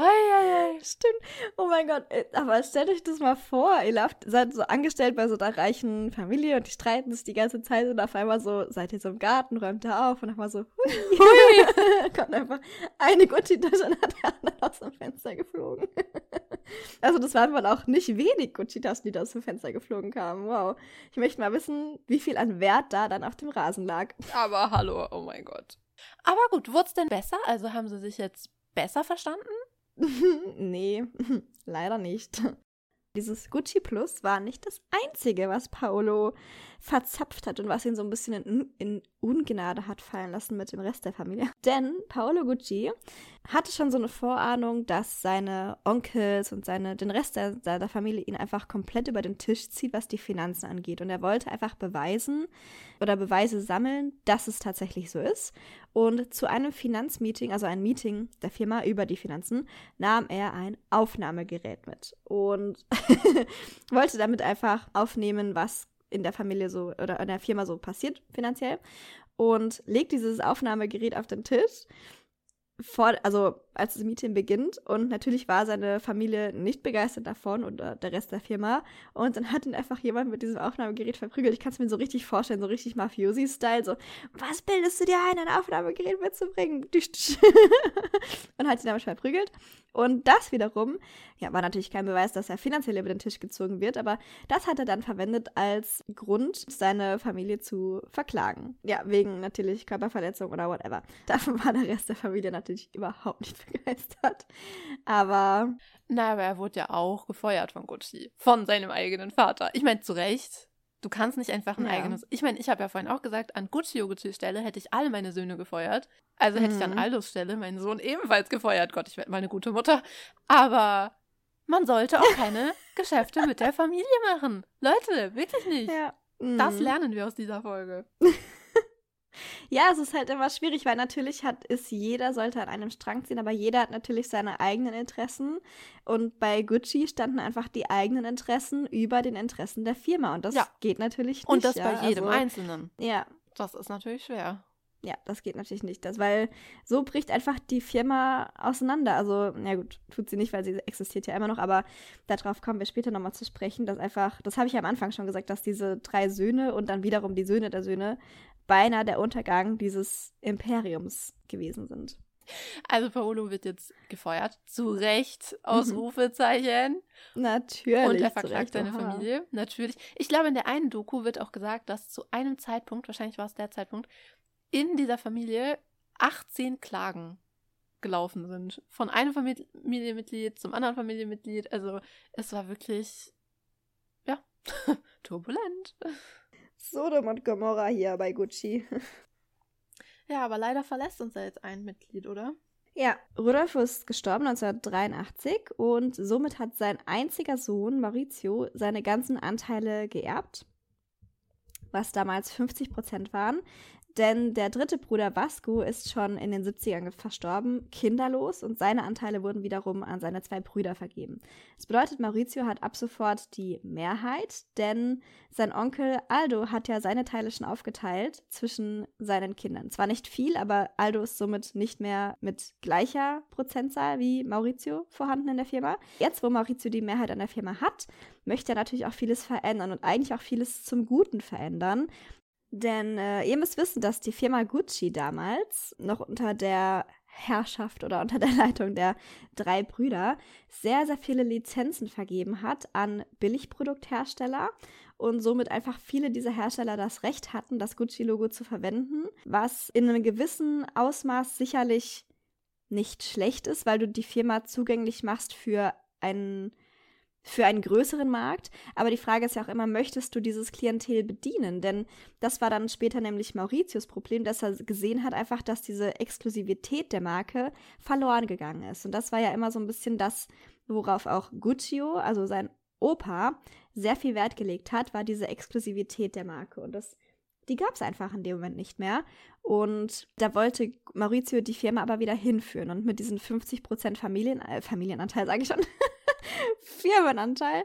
Hei, hei, hei. Stimmt. Oh mein Gott. Äh, aber stellt euch das mal vor. Ihr lauft, seid so angestellt bei so einer reichen Familie und die streiten sich die ganze Zeit und auf einmal so, seid ihr so im Garten, räumt er auf und auf einmal so, hui. hui. Kommt einfach eine Gucci-Tasche nach der anderen aus dem Fenster geflogen. also das waren wohl auch nicht wenig Gucci-Taschen, die da aus dem Fenster geflogen kamen. Wow. Ich möchte mal wissen, wie viel an Wert da dann auf dem Rasen lag. Aber hallo, oh mein Gott. Aber gut, wurde es denn besser? Also haben sie sich jetzt besser verstanden? nee, leider nicht. Dieses Gucci Plus war nicht das einzige, was Paolo verzapft hat und was ihn so ein bisschen in, in, Ungnade hat fallen lassen mit dem Rest der Familie. Denn Paolo Gucci hatte schon so eine Vorahnung, dass seine Onkels und seine, den Rest der, der Familie ihn einfach komplett über den Tisch zieht, was die Finanzen angeht. Und er wollte einfach beweisen oder Beweise sammeln, dass es tatsächlich so ist. Und zu einem Finanzmeeting, also ein Meeting der Firma über die Finanzen, nahm er ein Aufnahmegerät mit und wollte damit einfach aufnehmen, was in der Familie so oder in der Firma so passiert finanziell. Und legt dieses Aufnahmegerät auf den Tisch. Vor, also als das Meeting beginnt und natürlich war seine Familie nicht begeistert davon oder der Rest der Firma und dann hat ihn einfach jemand mit diesem Aufnahmegerät verprügelt. Ich kann es mir so richtig vorstellen, so richtig Mafiosi-Style, so, was bildest du dir ein, ein Aufnahmegerät mitzubringen? und hat ihn damit verprügelt und das wiederum, ja, war natürlich kein Beweis, dass er finanziell über den Tisch gezogen wird, aber das hat er dann verwendet als Grund, seine Familie zu verklagen. Ja, wegen natürlich Körperverletzung oder whatever. Davon war der Rest der Familie natürlich überhaupt nicht begeistert. Aber. Na, aber er wurde ja auch gefeuert von Gucci. Von seinem eigenen Vater. Ich meine, zu Recht. Du kannst nicht einfach ein ja. eigenes. Ich meine, ich habe ja vorhin auch gesagt, an Gucci Gucci Stelle hätte ich alle meine Söhne gefeuert. Also hätte mhm. ich an mhm. Aldos Stelle meinen Sohn ebenfalls gefeuert. Gott, ich werde mal eine gute Mutter. Aber man sollte auch keine Geschäfte mit der Familie machen. Leute, wirklich nicht. Ja. Mhm. Das lernen wir aus dieser Folge. Ja, es ist halt immer schwierig, weil natürlich hat ist jeder sollte an einem Strang ziehen, aber jeder hat natürlich seine eigenen Interessen und bei Gucci standen einfach die eigenen Interessen über den Interessen der Firma und das ja. geht natürlich nicht. Und das ja. bei jedem also, Einzelnen. Ja. Das ist natürlich schwer. Ja, das geht natürlich nicht, das, weil so bricht einfach die Firma auseinander. Also, ja gut, tut sie nicht, weil sie existiert ja immer noch, aber darauf kommen wir später nochmal zu sprechen, dass einfach, das habe ich ja am Anfang schon gesagt, dass diese drei Söhne und dann wiederum die Söhne der Söhne beinahe der Untergang dieses Imperiums gewesen sind. Also Paolo wird jetzt gefeuert. Zu Recht, mhm. Ausrufezeichen. Natürlich. Und er verklagt seine Familie. Natürlich. Ich glaube, in der einen Doku wird auch gesagt, dass zu einem Zeitpunkt, wahrscheinlich war es der Zeitpunkt, in dieser Familie 18 Klagen gelaufen sind. Von einem Familienmitglied zum anderen Familienmitglied. Also es war wirklich, ja, turbulent. Sodom und Gomorra hier bei Gucci. Ja, aber leider verlässt uns ja jetzt ein Mitglied, oder? Ja, Rudolf ist gestorben 1983 und somit hat sein einziger Sohn Maurizio seine ganzen Anteile geerbt, was damals 50 Prozent waren. Denn der dritte Bruder Vasco ist schon in den 70ern verstorben, kinderlos, und seine Anteile wurden wiederum an seine zwei Brüder vergeben. Das bedeutet, Maurizio hat ab sofort die Mehrheit, denn sein Onkel Aldo hat ja seine Teile schon aufgeteilt zwischen seinen Kindern. Zwar nicht viel, aber Aldo ist somit nicht mehr mit gleicher Prozentzahl wie Maurizio vorhanden in der Firma. Jetzt, wo Maurizio die Mehrheit an der Firma hat, möchte er natürlich auch vieles verändern und eigentlich auch vieles zum Guten verändern. Denn äh, ihr müsst wissen, dass die Firma Gucci damals noch unter der Herrschaft oder unter der Leitung der drei Brüder sehr, sehr viele Lizenzen vergeben hat an Billigprodukthersteller und somit einfach viele dieser Hersteller das Recht hatten, das Gucci-Logo zu verwenden, was in einem gewissen Ausmaß sicherlich nicht schlecht ist, weil du die Firma zugänglich machst für einen für einen größeren Markt. Aber die Frage ist ja auch immer, möchtest du dieses Klientel bedienen? Denn das war dann später nämlich Mauritius Problem, dass er gesehen hat einfach, dass diese Exklusivität der Marke verloren gegangen ist. Und das war ja immer so ein bisschen das, worauf auch Guccio, also sein Opa, sehr viel Wert gelegt hat, war diese Exklusivität der Marke. Und das die gab es einfach in dem Moment nicht mehr. Und da wollte Maurizio die Firma aber wieder hinführen. Und mit diesen 50% Familien, äh, Familienanteil, sage ich schon, Firmenanteil,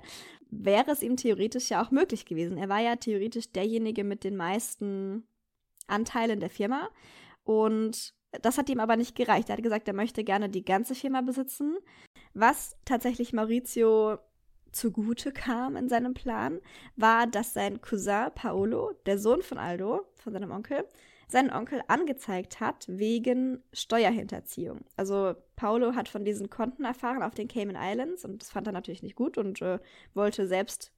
wäre es ihm theoretisch ja auch möglich gewesen. Er war ja theoretisch derjenige mit den meisten Anteilen der Firma. Und das hat ihm aber nicht gereicht. Er hat gesagt, er möchte gerne die ganze Firma besitzen. Was tatsächlich Maurizio zugute kam in seinem Plan, war, dass sein Cousin Paolo, der Sohn von Aldo, von seinem Onkel, seinen Onkel angezeigt hat wegen Steuerhinterziehung. Also Paolo hat von diesen Konten erfahren auf den Cayman Islands und das fand er natürlich nicht gut und äh, wollte selbst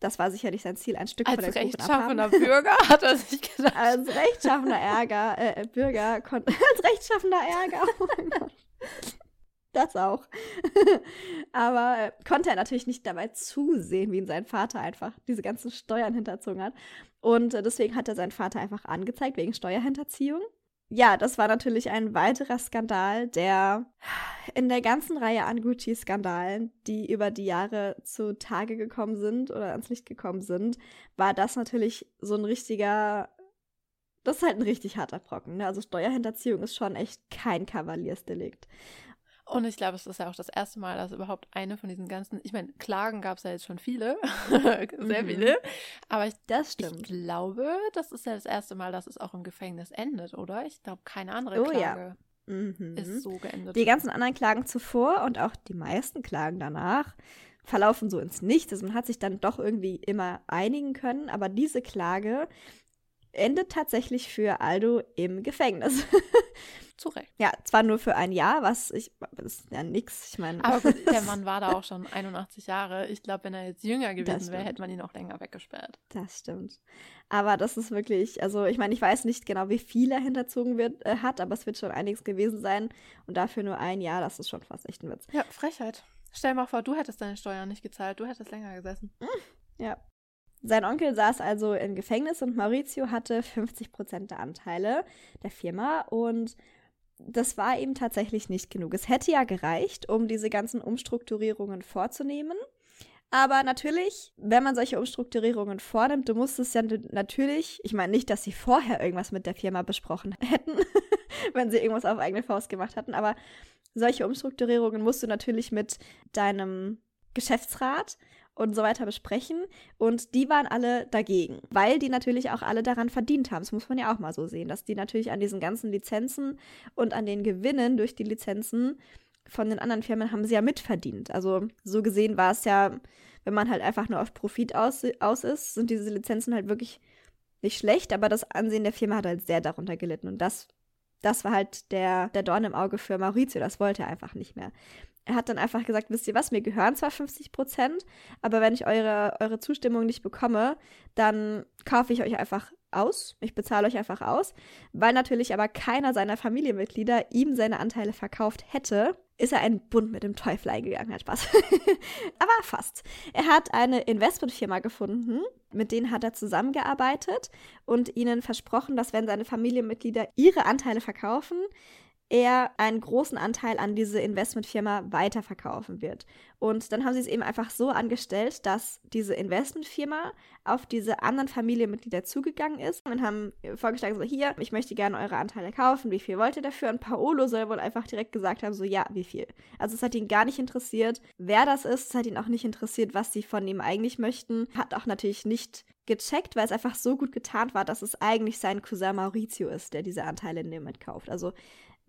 das war sicherlich sein Ziel, ein Stück Als von der Kuchen rechtschaffener Bürger hat er sich gedacht. Als rechtschaffender Ärger, äh, Bürger, als rechtschaffender Ärger, oh. Das auch. Aber äh, konnte er natürlich nicht dabei zusehen, wie ihn sein Vater einfach diese ganzen Steuern hinterzogen hat. Und äh, deswegen hat er seinen Vater einfach angezeigt wegen Steuerhinterziehung. Ja, das war natürlich ein weiterer Skandal, der in der ganzen Reihe an Gucci-Skandalen, die über die Jahre zu Tage gekommen sind oder ans Licht gekommen sind, war das natürlich so ein richtiger das ist halt ein richtig harter Brocken. Ne? Also Steuerhinterziehung ist schon echt kein Kavaliersdelikt. Und ich glaube, es ist ja auch das erste Mal, dass überhaupt eine von diesen ganzen, ich meine, Klagen gab es ja jetzt schon viele, sehr mhm. viele, aber ich, das stimmt. ich glaube, das ist ja das erste Mal, dass es auch im Gefängnis endet, oder? Ich glaube, keine andere oh, Klage ja. mhm. ist so geendet. Die ganzen anderen Klagen zuvor und auch die meisten Klagen danach verlaufen so ins Nichts. Also man hat sich dann doch irgendwie immer einigen können, aber diese Klage endet tatsächlich für Aldo im Gefängnis. Zu Recht. Ja, zwar nur für ein Jahr, was ich, das ist ja nix. Ich meine. Aber gut, der Mann war da auch schon 81 Jahre. Ich glaube, wenn er jetzt jünger gewesen wäre, hätte man ihn auch länger weggesperrt. Das stimmt. Aber das ist wirklich, also ich meine, ich weiß nicht genau, wie viel er hinterzogen wird, äh, hat, aber es wird schon einiges gewesen sein. Und dafür nur ein Jahr, das ist schon fast echt ein Witz. Ja, Frechheit. Stell mal vor, du hättest deine Steuern nicht gezahlt, du hättest länger gesessen. Ja, sein Onkel saß also im Gefängnis und Maurizio hatte 50 Prozent der Anteile der Firma und das war ihm tatsächlich nicht genug. Es hätte ja gereicht, um diese ganzen Umstrukturierungen vorzunehmen. Aber natürlich, wenn man solche Umstrukturierungen vornimmt, du musst es ja natürlich, ich meine nicht, dass sie vorher irgendwas mit der Firma besprochen hätten, wenn sie irgendwas auf eigene Faust gemacht hatten, aber solche Umstrukturierungen musst du natürlich mit deinem Geschäftsrat und so weiter besprechen. Und die waren alle dagegen, weil die natürlich auch alle daran verdient haben. Das muss man ja auch mal so sehen, dass die natürlich an diesen ganzen Lizenzen und an den Gewinnen durch die Lizenzen von den anderen Firmen haben sie ja mitverdient. Also so gesehen war es ja, wenn man halt einfach nur auf Profit aus, aus ist, sind diese Lizenzen halt wirklich nicht schlecht, aber das Ansehen der Firma hat halt sehr darunter gelitten. Und das, das war halt der, der Dorn im Auge für Maurizio. Das wollte er einfach nicht mehr. Er hat dann einfach gesagt, wisst ihr was, mir gehören zwar 50 Prozent, aber wenn ich eure, eure Zustimmung nicht bekomme, dann kaufe ich euch einfach aus. Ich bezahle euch einfach aus. Weil natürlich aber keiner seiner Familienmitglieder ihm seine Anteile verkauft hätte, ist er einen Bund mit dem Teufel eingegangen. Hat Spaß. aber fast. Er hat eine Investmentfirma gefunden, mit denen hat er zusammengearbeitet und ihnen versprochen, dass wenn seine Familienmitglieder ihre Anteile verkaufen, er einen großen Anteil an diese Investmentfirma weiterverkaufen wird. Und dann haben sie es eben einfach so angestellt, dass diese Investmentfirma auf diese anderen Familienmitglieder zugegangen ist und haben vorgeschlagen, so hier, ich möchte gerne eure Anteile kaufen, wie viel wollt ihr dafür? Und Paolo soll wohl einfach direkt gesagt haben, so ja, wie viel. Also es hat ihn gar nicht interessiert, wer das ist, es hat ihn auch nicht interessiert, was sie von ihm eigentlich möchten. Hat auch natürlich nicht gecheckt, weil es einfach so gut getarnt war, dass es eigentlich sein Cousin Maurizio ist, der diese Anteile in dem kauft. Also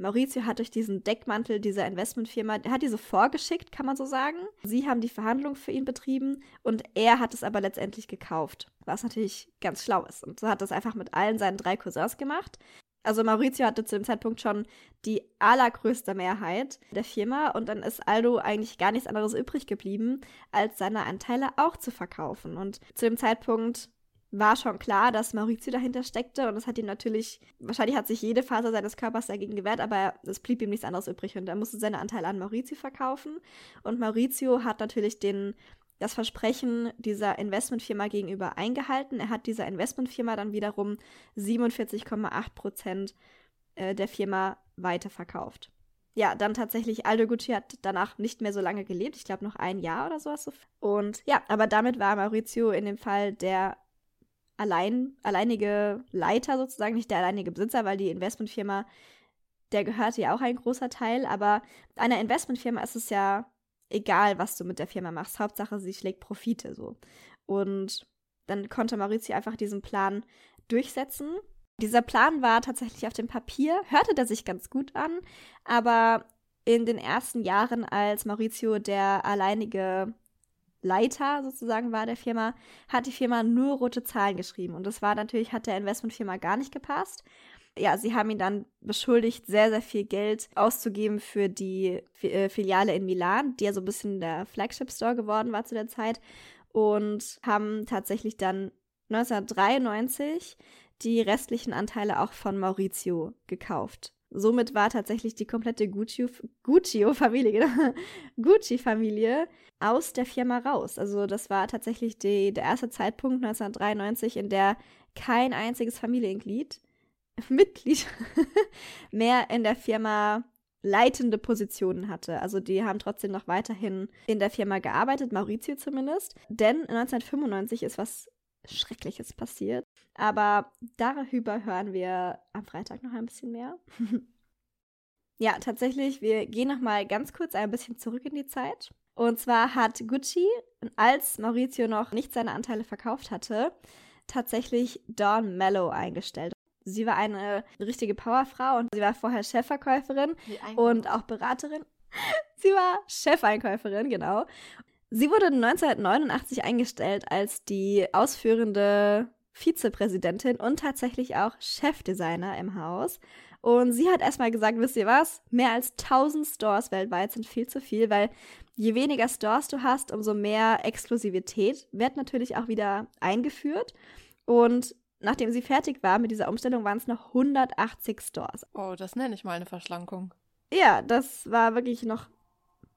Maurizio hat durch diesen Deckmantel dieser Investmentfirma, hat diese vorgeschickt, kann man so sagen. Sie haben die Verhandlungen für ihn betrieben und er hat es aber letztendlich gekauft, was natürlich ganz schlau ist. Und so hat das einfach mit allen seinen drei Cousins gemacht. Also Maurizio hatte zu dem Zeitpunkt schon die allergrößte Mehrheit der Firma und dann ist Aldo eigentlich gar nichts anderes übrig geblieben, als seine Anteile auch zu verkaufen. Und zu dem Zeitpunkt war schon klar, dass Maurizio dahinter steckte und es hat ihn natürlich, wahrscheinlich hat sich jede Faser seines Körpers dagegen gewehrt, aber es blieb ihm nichts anderes übrig und er musste seine Anteile an Maurizio verkaufen und Maurizio hat natürlich den das Versprechen dieser Investmentfirma gegenüber eingehalten. Er hat dieser Investmentfirma dann wiederum 47,8 Prozent äh, der Firma weiterverkauft. Ja, dann tatsächlich, Aldo Gucci hat danach nicht mehr so lange gelebt. Ich glaube noch ein Jahr oder sowas. Und ja, aber damit war Maurizio in dem Fall der allein, alleinige Leiter sozusagen, nicht der alleinige Besitzer, weil die Investmentfirma, der gehörte ja auch ein großer Teil, aber einer Investmentfirma ist es ja egal, was du mit der Firma machst. Hauptsache, sie schlägt Profite so. Und dann konnte Maurizio einfach diesen Plan durchsetzen. Dieser Plan war tatsächlich auf dem Papier, hörte der sich ganz gut an, aber in den ersten Jahren, als Maurizio der alleinige Leiter sozusagen war der Firma, hat die Firma nur rote Zahlen geschrieben. Und das war natürlich, hat der Investmentfirma gar nicht gepasst. Ja, sie haben ihn dann beschuldigt, sehr, sehr viel Geld auszugeben für die äh, Filiale in Milan, die ja so ein bisschen der Flagship-Store geworden war zu der Zeit. Und haben tatsächlich dann 1993 die restlichen Anteile auch von Maurizio gekauft. Somit war tatsächlich die komplette Gucci-Familie, genau, Gucci-Familie aus der Firma raus. Also das war tatsächlich die, der erste Zeitpunkt 1993, in der kein einziges Familienglied, Mitglied mehr in der Firma leitende Positionen hatte. Also die haben trotzdem noch weiterhin in der Firma gearbeitet, Maurizio zumindest. Denn 1995 ist was Schreckliches passiert. Aber darüber hören wir am Freitag noch ein bisschen mehr. ja, tatsächlich, wir gehen noch mal ganz kurz ein bisschen zurück in die Zeit. Und zwar hat Gucci, als Maurizio noch nicht seine Anteile verkauft hatte, tatsächlich Dawn Mello eingestellt. Sie war eine richtige Powerfrau und sie war vorher Chefverkäuferin und auch Beraterin. Sie war Chefeinkäuferin, genau. Sie wurde 1989 eingestellt als die ausführende Vizepräsidentin und tatsächlich auch Chefdesigner im Haus. Und sie hat erstmal gesagt, wisst ihr was? Mehr als 1000 Stores weltweit sind viel zu viel, weil je weniger Stores du hast, umso mehr Exklusivität wird natürlich auch wieder eingeführt. Und nachdem sie fertig war mit dieser Umstellung, waren es noch 180 Stores. Oh, das nenne ich mal eine Verschlankung. Ja, das war wirklich noch,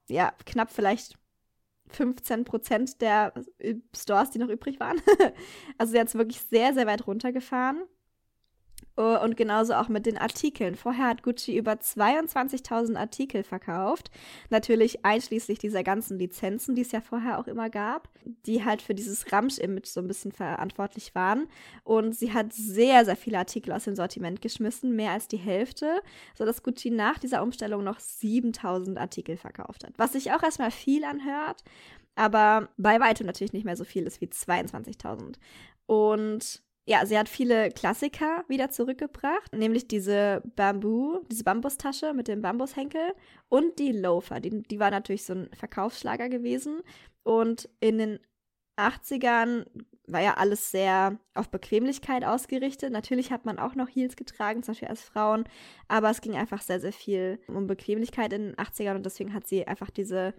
ja, knapp vielleicht 15 Prozent der äh, Stores, die noch übrig waren. also sie hat es wirklich sehr, sehr weit runtergefahren. Oh, und genauso auch mit den Artikeln. Vorher hat Gucci über 22.000 Artikel verkauft. Natürlich einschließlich dieser ganzen Lizenzen, die es ja vorher auch immer gab, die halt für dieses Ramsch-Image so ein bisschen verantwortlich waren. Und sie hat sehr, sehr viele Artikel aus dem Sortiment geschmissen, mehr als die Hälfte, sodass Gucci nach dieser Umstellung noch 7.000 Artikel verkauft hat. Was sich auch erstmal viel anhört, aber bei weitem natürlich nicht mehr so viel ist wie 22.000. Und ja, sie hat viele Klassiker wieder zurückgebracht, nämlich diese Bamboo, diese Bambustasche mit dem Bambushenkel und die Loafer. Die, die war natürlich so ein Verkaufsschlager gewesen. Und in den 80ern war ja alles sehr auf Bequemlichkeit ausgerichtet. Natürlich hat man auch noch Heels getragen, zum Beispiel als Frauen, aber es ging einfach sehr, sehr viel um Bequemlichkeit in den 80ern und deswegen hat sie einfach diese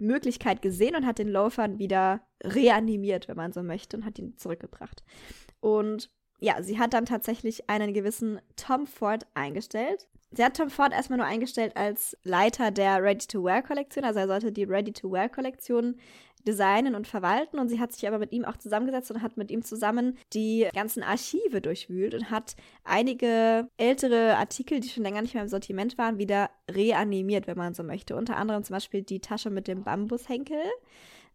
Möglichkeit gesehen und hat den Loafern wieder reanimiert, wenn man so möchte, und hat ihn zurückgebracht. Und ja, sie hat dann tatsächlich einen gewissen Tom Ford eingestellt. Sie hat Tom Ford erstmal nur eingestellt als Leiter der Ready-to-Wear-Kollektion. Also er sollte die Ready-to-Wear-Kollektion designen und verwalten. Und sie hat sich aber mit ihm auch zusammengesetzt und hat mit ihm zusammen die ganzen Archive durchwühlt und hat einige ältere Artikel, die schon länger nicht mehr im Sortiment waren, wieder reanimiert, wenn man so möchte. Unter anderem zum Beispiel die Tasche mit dem Bambushenkel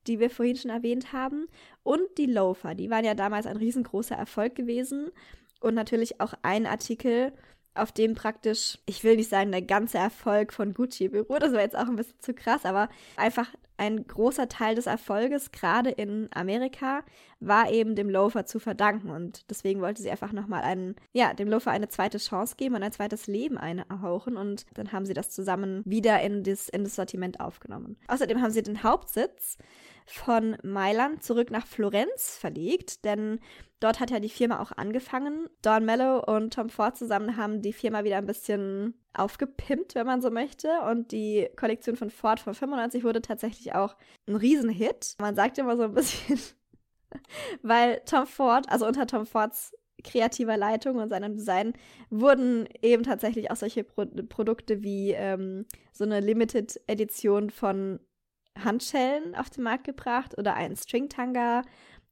die wir vorhin schon erwähnt haben, und die Loafer. Die waren ja damals ein riesengroßer Erfolg gewesen und natürlich auch ein Artikel, auf dem praktisch, ich will nicht sagen, der ganze Erfolg von Gucci beruht, das war jetzt auch ein bisschen zu krass, aber einfach ein großer Teil des Erfolges, gerade in Amerika, war eben dem Loafer zu verdanken. Und deswegen wollte sie einfach nochmal einen, ja, dem Loafer eine zweite Chance geben und ein zweites Leben einhauchen. Und dann haben sie das zusammen wieder in das, in das Sortiment aufgenommen. Außerdem haben sie den Hauptsitz von Mailand zurück nach Florenz verlegt, denn dort hat ja die Firma auch angefangen. Don Mello und Tom Ford zusammen haben die Firma wieder ein bisschen aufgepimpt, wenn man so möchte. Und die Kollektion von Ford von 95 wurde tatsächlich auch ein Riesenhit. Man sagt immer so ein bisschen, weil Tom Ford, also unter Tom Fords kreativer Leitung und seinem Design wurden eben tatsächlich auch solche Pro Produkte wie ähm, so eine Limited Edition von Handschellen auf den Markt gebracht oder einen Stringtanga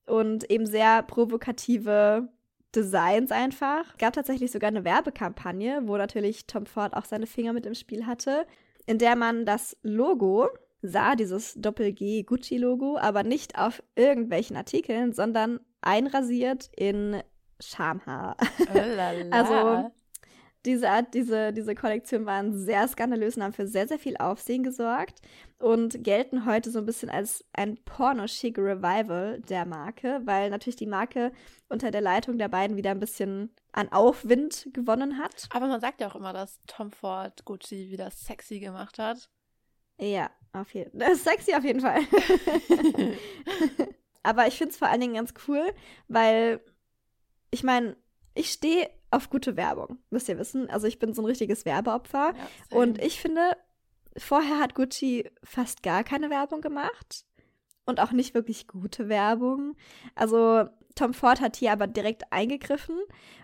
und eben sehr provokative Designs einfach. Es gab tatsächlich sogar eine Werbekampagne, wo natürlich Tom Ford auch seine Finger mit im Spiel hatte, in der man das Logo sah, dieses Doppel-G Gucci-Logo, aber nicht auf irgendwelchen Artikeln, sondern einrasiert in Schamhaar. Oh also diese Art, diese, diese Kollektion waren sehr skandalös und haben für sehr, sehr viel Aufsehen gesorgt und gelten heute so ein bisschen als ein porno-chic Revival der Marke, weil natürlich die Marke unter der Leitung der beiden wieder ein bisschen an Aufwind gewonnen hat. Aber man sagt ja auch immer, dass Tom Ford Gucci wieder sexy gemacht hat. Ja, auf jeden Fall. Sexy auf jeden Fall. Aber ich finde es vor allen Dingen ganz cool, weil ich meine, ich stehe auf gute Werbung, müsst ihr wissen. Also ich bin so ein richtiges Werbeopfer. Ja, und ich finde, vorher hat Gucci fast gar keine Werbung gemacht. Und auch nicht wirklich gute Werbung. Also Tom Ford hat hier aber direkt eingegriffen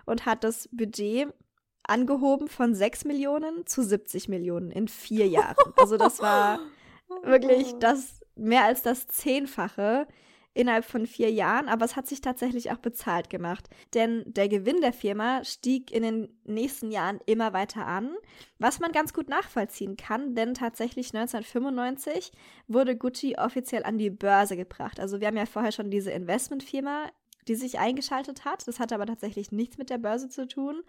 und hat das Budget angehoben von 6 Millionen zu 70 Millionen in vier Jahren. Also das war wirklich das mehr als das Zehnfache innerhalb von vier Jahren, aber es hat sich tatsächlich auch bezahlt gemacht. Denn der Gewinn der Firma stieg in den nächsten Jahren immer weiter an, was man ganz gut nachvollziehen kann, denn tatsächlich 1995 wurde Gucci offiziell an die Börse gebracht. Also wir haben ja vorher schon diese Investmentfirma, die sich eingeschaltet hat. Das hatte aber tatsächlich nichts mit der Börse zu tun.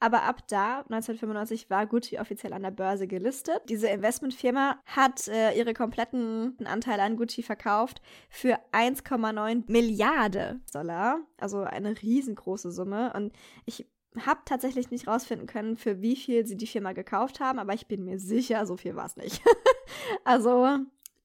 Aber ab da, 1995, war Gucci offiziell an der Börse gelistet. Diese Investmentfirma hat äh, ihre kompletten Anteile an Gucci verkauft für 1,9 Milliarden Dollar. Also eine riesengroße Summe. Und ich habe tatsächlich nicht rausfinden können, für wie viel sie die Firma gekauft haben, aber ich bin mir sicher, so viel war es nicht. also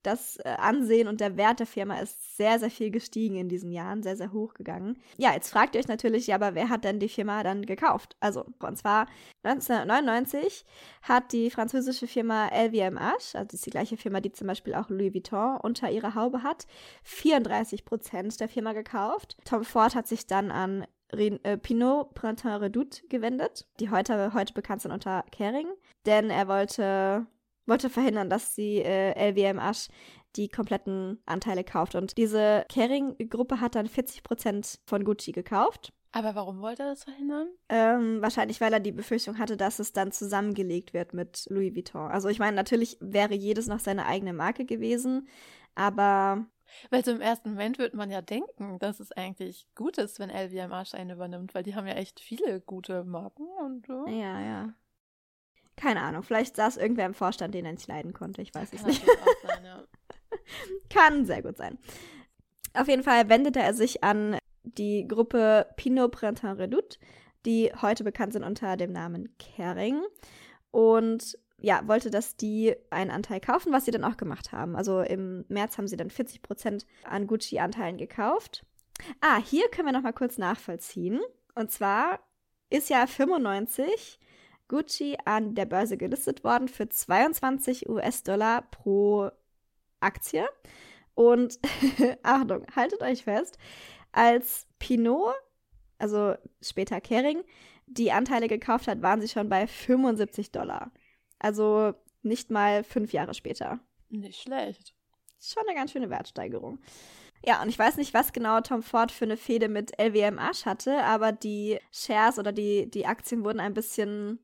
das äh, Ansehen und der Wert der Firma ist sehr, sehr viel gestiegen in diesen Jahren, sehr, sehr hoch gegangen. Ja, jetzt fragt ihr euch natürlich, ja, aber wer hat denn die Firma dann gekauft? Also, und zwar 1999 hat die französische Firma LVMH, also ist die gleiche Firma, die zum Beispiel auch Louis Vuitton unter ihrer Haube hat, 34 Prozent der Firma gekauft. Tom Ford hat sich dann an äh, Pinot Printemps Redoute gewendet, die heute, heute bekannt sind unter Kering, denn er wollte wollte verhindern, dass die äh, LWM die kompletten Anteile kauft. Und diese Kering-Gruppe hat dann 40% von Gucci gekauft. Aber warum wollte er das verhindern? Ähm, wahrscheinlich, weil er die Befürchtung hatte, dass es dann zusammengelegt wird mit Louis Vuitton. Also ich meine, natürlich wäre jedes noch seine eigene Marke gewesen, aber... Weil so im ersten Moment würde man ja denken, dass es eigentlich gut ist, wenn LVMH einen übernimmt, weil die haben ja echt viele gute Marken und so. Ja, ja. Keine Ahnung, vielleicht saß irgendwer im Vorstand, den er nicht leiden konnte. Ich weiß es nicht. Sein, ja. Kann sehr gut sein. Auf jeden Fall wendete er sich an die Gruppe Pinot Printemps Redoute, die heute bekannt sind unter dem Namen Kering. Und ja, wollte, dass die einen Anteil kaufen, was sie dann auch gemacht haben. Also im März haben sie dann 40 Prozent an Gucci-Anteilen gekauft. Ah, hier können wir noch mal kurz nachvollziehen. Und zwar ist ja 95 Gucci an der Börse gelistet worden für 22 US-Dollar pro Aktie. Und Achtung, haltet euch fest, als Pinot, also später Kering, die Anteile gekauft hat, waren sie schon bei 75 Dollar. Also nicht mal fünf Jahre später. Nicht schlecht. Schon eine ganz schöne Wertsteigerung. Ja, und ich weiß nicht, was genau Tom Ford für eine Fehde mit LWMH hatte, aber die Shares oder die, die Aktien wurden ein bisschen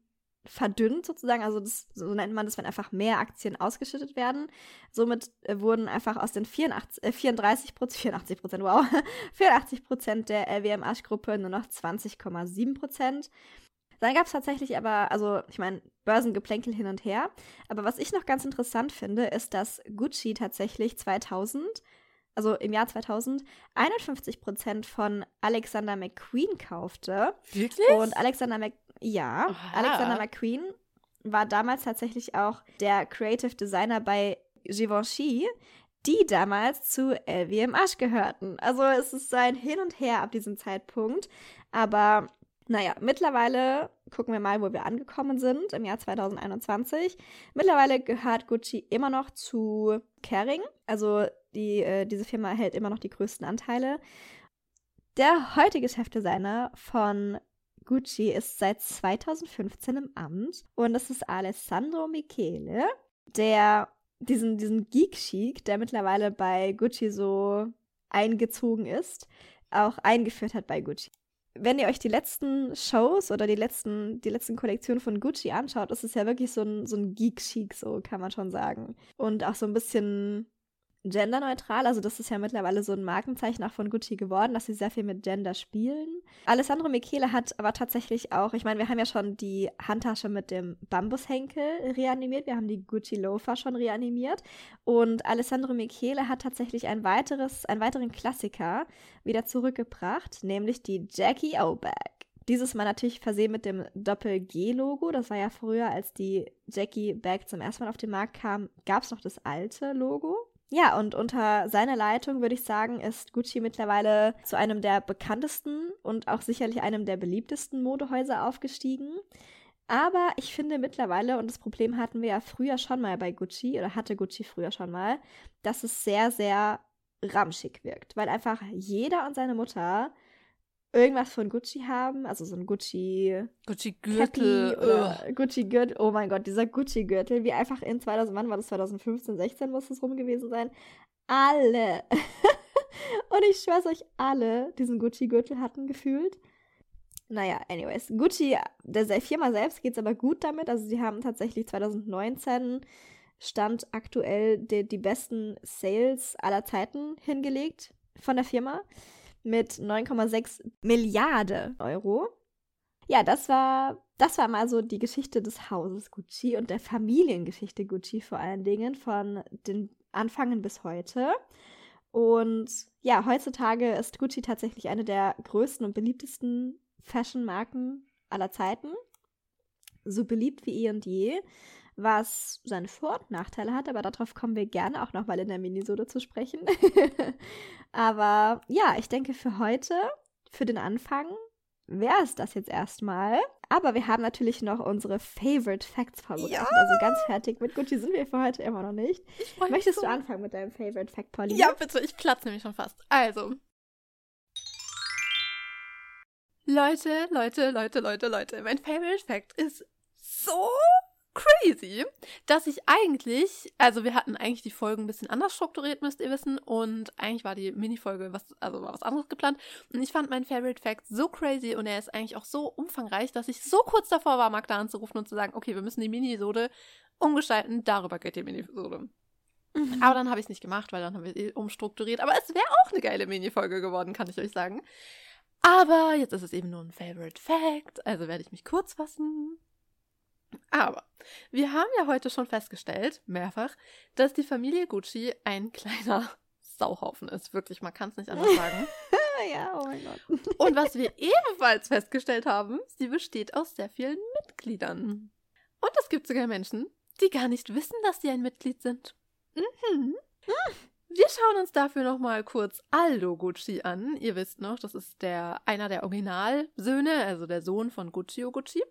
verdünnt sozusagen. Also das, so nennt man das, wenn einfach mehr Aktien ausgeschüttet werden. Somit äh, wurden einfach aus den 84, äh, 34 Prozent, 84 Prozent, wow, 84 Prozent der LWMH-Gruppe nur noch 20,7 Prozent. Dann gab es tatsächlich aber, also ich meine, Börsengeplänkel hin und her. Aber was ich noch ganz interessant finde, ist, dass Gucci tatsächlich 2000 also im Jahr 2000, 51 Prozent von Alexander McQueen kaufte. Wirklich? Und Alexander Mc ja, Aha. Alexander McQueen war damals tatsächlich auch der Creative Designer bei Givenchy, die damals zu LVMH gehörten. Also es ist so ein Hin und Her ab diesem Zeitpunkt. Aber naja, mittlerweile gucken wir mal, wo wir angekommen sind im Jahr 2021. Mittlerweile gehört Gucci immer noch zu Kering. Also die, äh, diese Firma hält immer noch die größten Anteile. Der heutige Chefdesigner von Gucci ist seit 2015 im Amt und das ist Alessandro Michele, der diesen, diesen Geek-Chic, der mittlerweile bei Gucci so eingezogen ist, auch eingeführt hat bei Gucci wenn ihr euch die letzten Shows oder die letzten, die letzten Kollektionen von Gucci anschaut, ist es ja wirklich so ein, so ein Geek-Chic, so kann man schon sagen. Und auch so ein bisschen genderneutral. Also das ist ja mittlerweile so ein Markenzeichen auch von Gucci geworden, dass sie sehr viel mit Gender spielen. Alessandro Michele hat aber tatsächlich auch, ich meine, wir haben ja schon die Handtasche mit dem Bambushenkel reanimiert, wir haben die Gucci Loafer schon reanimiert und Alessandro Michele hat tatsächlich ein weiteres, einen weiteren Klassiker wieder zurückgebracht, nämlich die Jackie O Bag. Dieses Mal natürlich versehen mit dem Doppel-G-Logo. Das war ja früher, als die Jackie Bag zum ersten Mal auf den Markt kam, gab es noch das alte Logo. Ja, und unter seiner Leitung würde ich sagen, ist Gucci mittlerweile zu einem der bekanntesten und auch sicherlich einem der beliebtesten Modehäuser aufgestiegen. Aber ich finde mittlerweile, und das Problem hatten wir ja früher schon mal bei Gucci, oder hatte Gucci früher schon mal, dass es sehr, sehr ramschig wirkt, weil einfach jeder und seine Mutter irgendwas von Gucci haben, also so ein Gucci Gucci Gürtel oder. Gucci Gürtel. Oh mein Gott, dieser Gucci Gürtel, wie einfach in 2000 wann war das 2015, 16 muss es rum gewesen sein. Alle und ich schwör's euch, alle diesen Gucci Gürtel hatten gefühlt. Naja, anyways, Gucci, der Firma selbst geht's aber gut damit. Also sie haben tatsächlich 2019 stand aktuell die, die besten Sales aller Zeiten hingelegt von der Firma mit 9,6 Milliarden Euro. Ja, das war, das war mal so die Geschichte des Hauses Gucci und der Familiengeschichte Gucci vor allen Dingen von den Anfangen bis heute. Und ja, heutzutage ist Gucci tatsächlich eine der größten und beliebtesten Fashion-Marken aller Zeiten. So beliebt wie eh und je was seine Vor- und Nachteile hat, aber darauf kommen wir gerne auch nochmal in der Minisode zu sprechen. aber ja, ich denke für heute, für den Anfang, wäre es das jetzt erstmal. Aber wir haben natürlich noch unsere Favorite Facts vorbereitet. Ja! Also ganz fertig mit Gucci sind wir für heute immer noch nicht. Möchtest so. du anfangen mit deinem Favorite Fact, Pauline? Ja, bitte. Ich platze nämlich schon fast. Also. Leute, Leute, Leute, Leute, Leute. Mein Favorite Fact ist so crazy, dass ich eigentlich, also wir hatten eigentlich die Folgen ein bisschen anders strukturiert, müsst ihr wissen, und eigentlich war die Minifolge was, also war was anderes geplant. Und ich fand meinen Favorite Fact so crazy und er ist eigentlich auch so umfangreich, dass ich so kurz davor war, Magda anzurufen und zu sagen, okay, wir müssen die Minisode umgestalten, darüber geht die Minisode. Mhm. Aber dann habe ich es nicht gemacht, weil dann haben wir sie umstrukturiert. Aber es wäre auch eine geile Minifolge geworden, kann ich euch sagen. Aber jetzt ist es eben nur ein Favorite Fact, also werde ich mich kurz fassen. Aber wir haben ja heute schon festgestellt, mehrfach, dass die Familie Gucci ein kleiner Sauhaufen ist. Wirklich, man kann es nicht anders sagen. ja, oh mein Gott. Und was wir ebenfalls festgestellt haben, sie besteht aus sehr vielen Mitgliedern. Und es gibt sogar Menschen, die gar nicht wissen, dass sie ein Mitglied sind. Mhm. Wir schauen uns dafür nochmal kurz Aldo Gucci an. Ihr wisst noch, das ist der einer der Originalsöhne, also der Sohn von Guccio Gucci.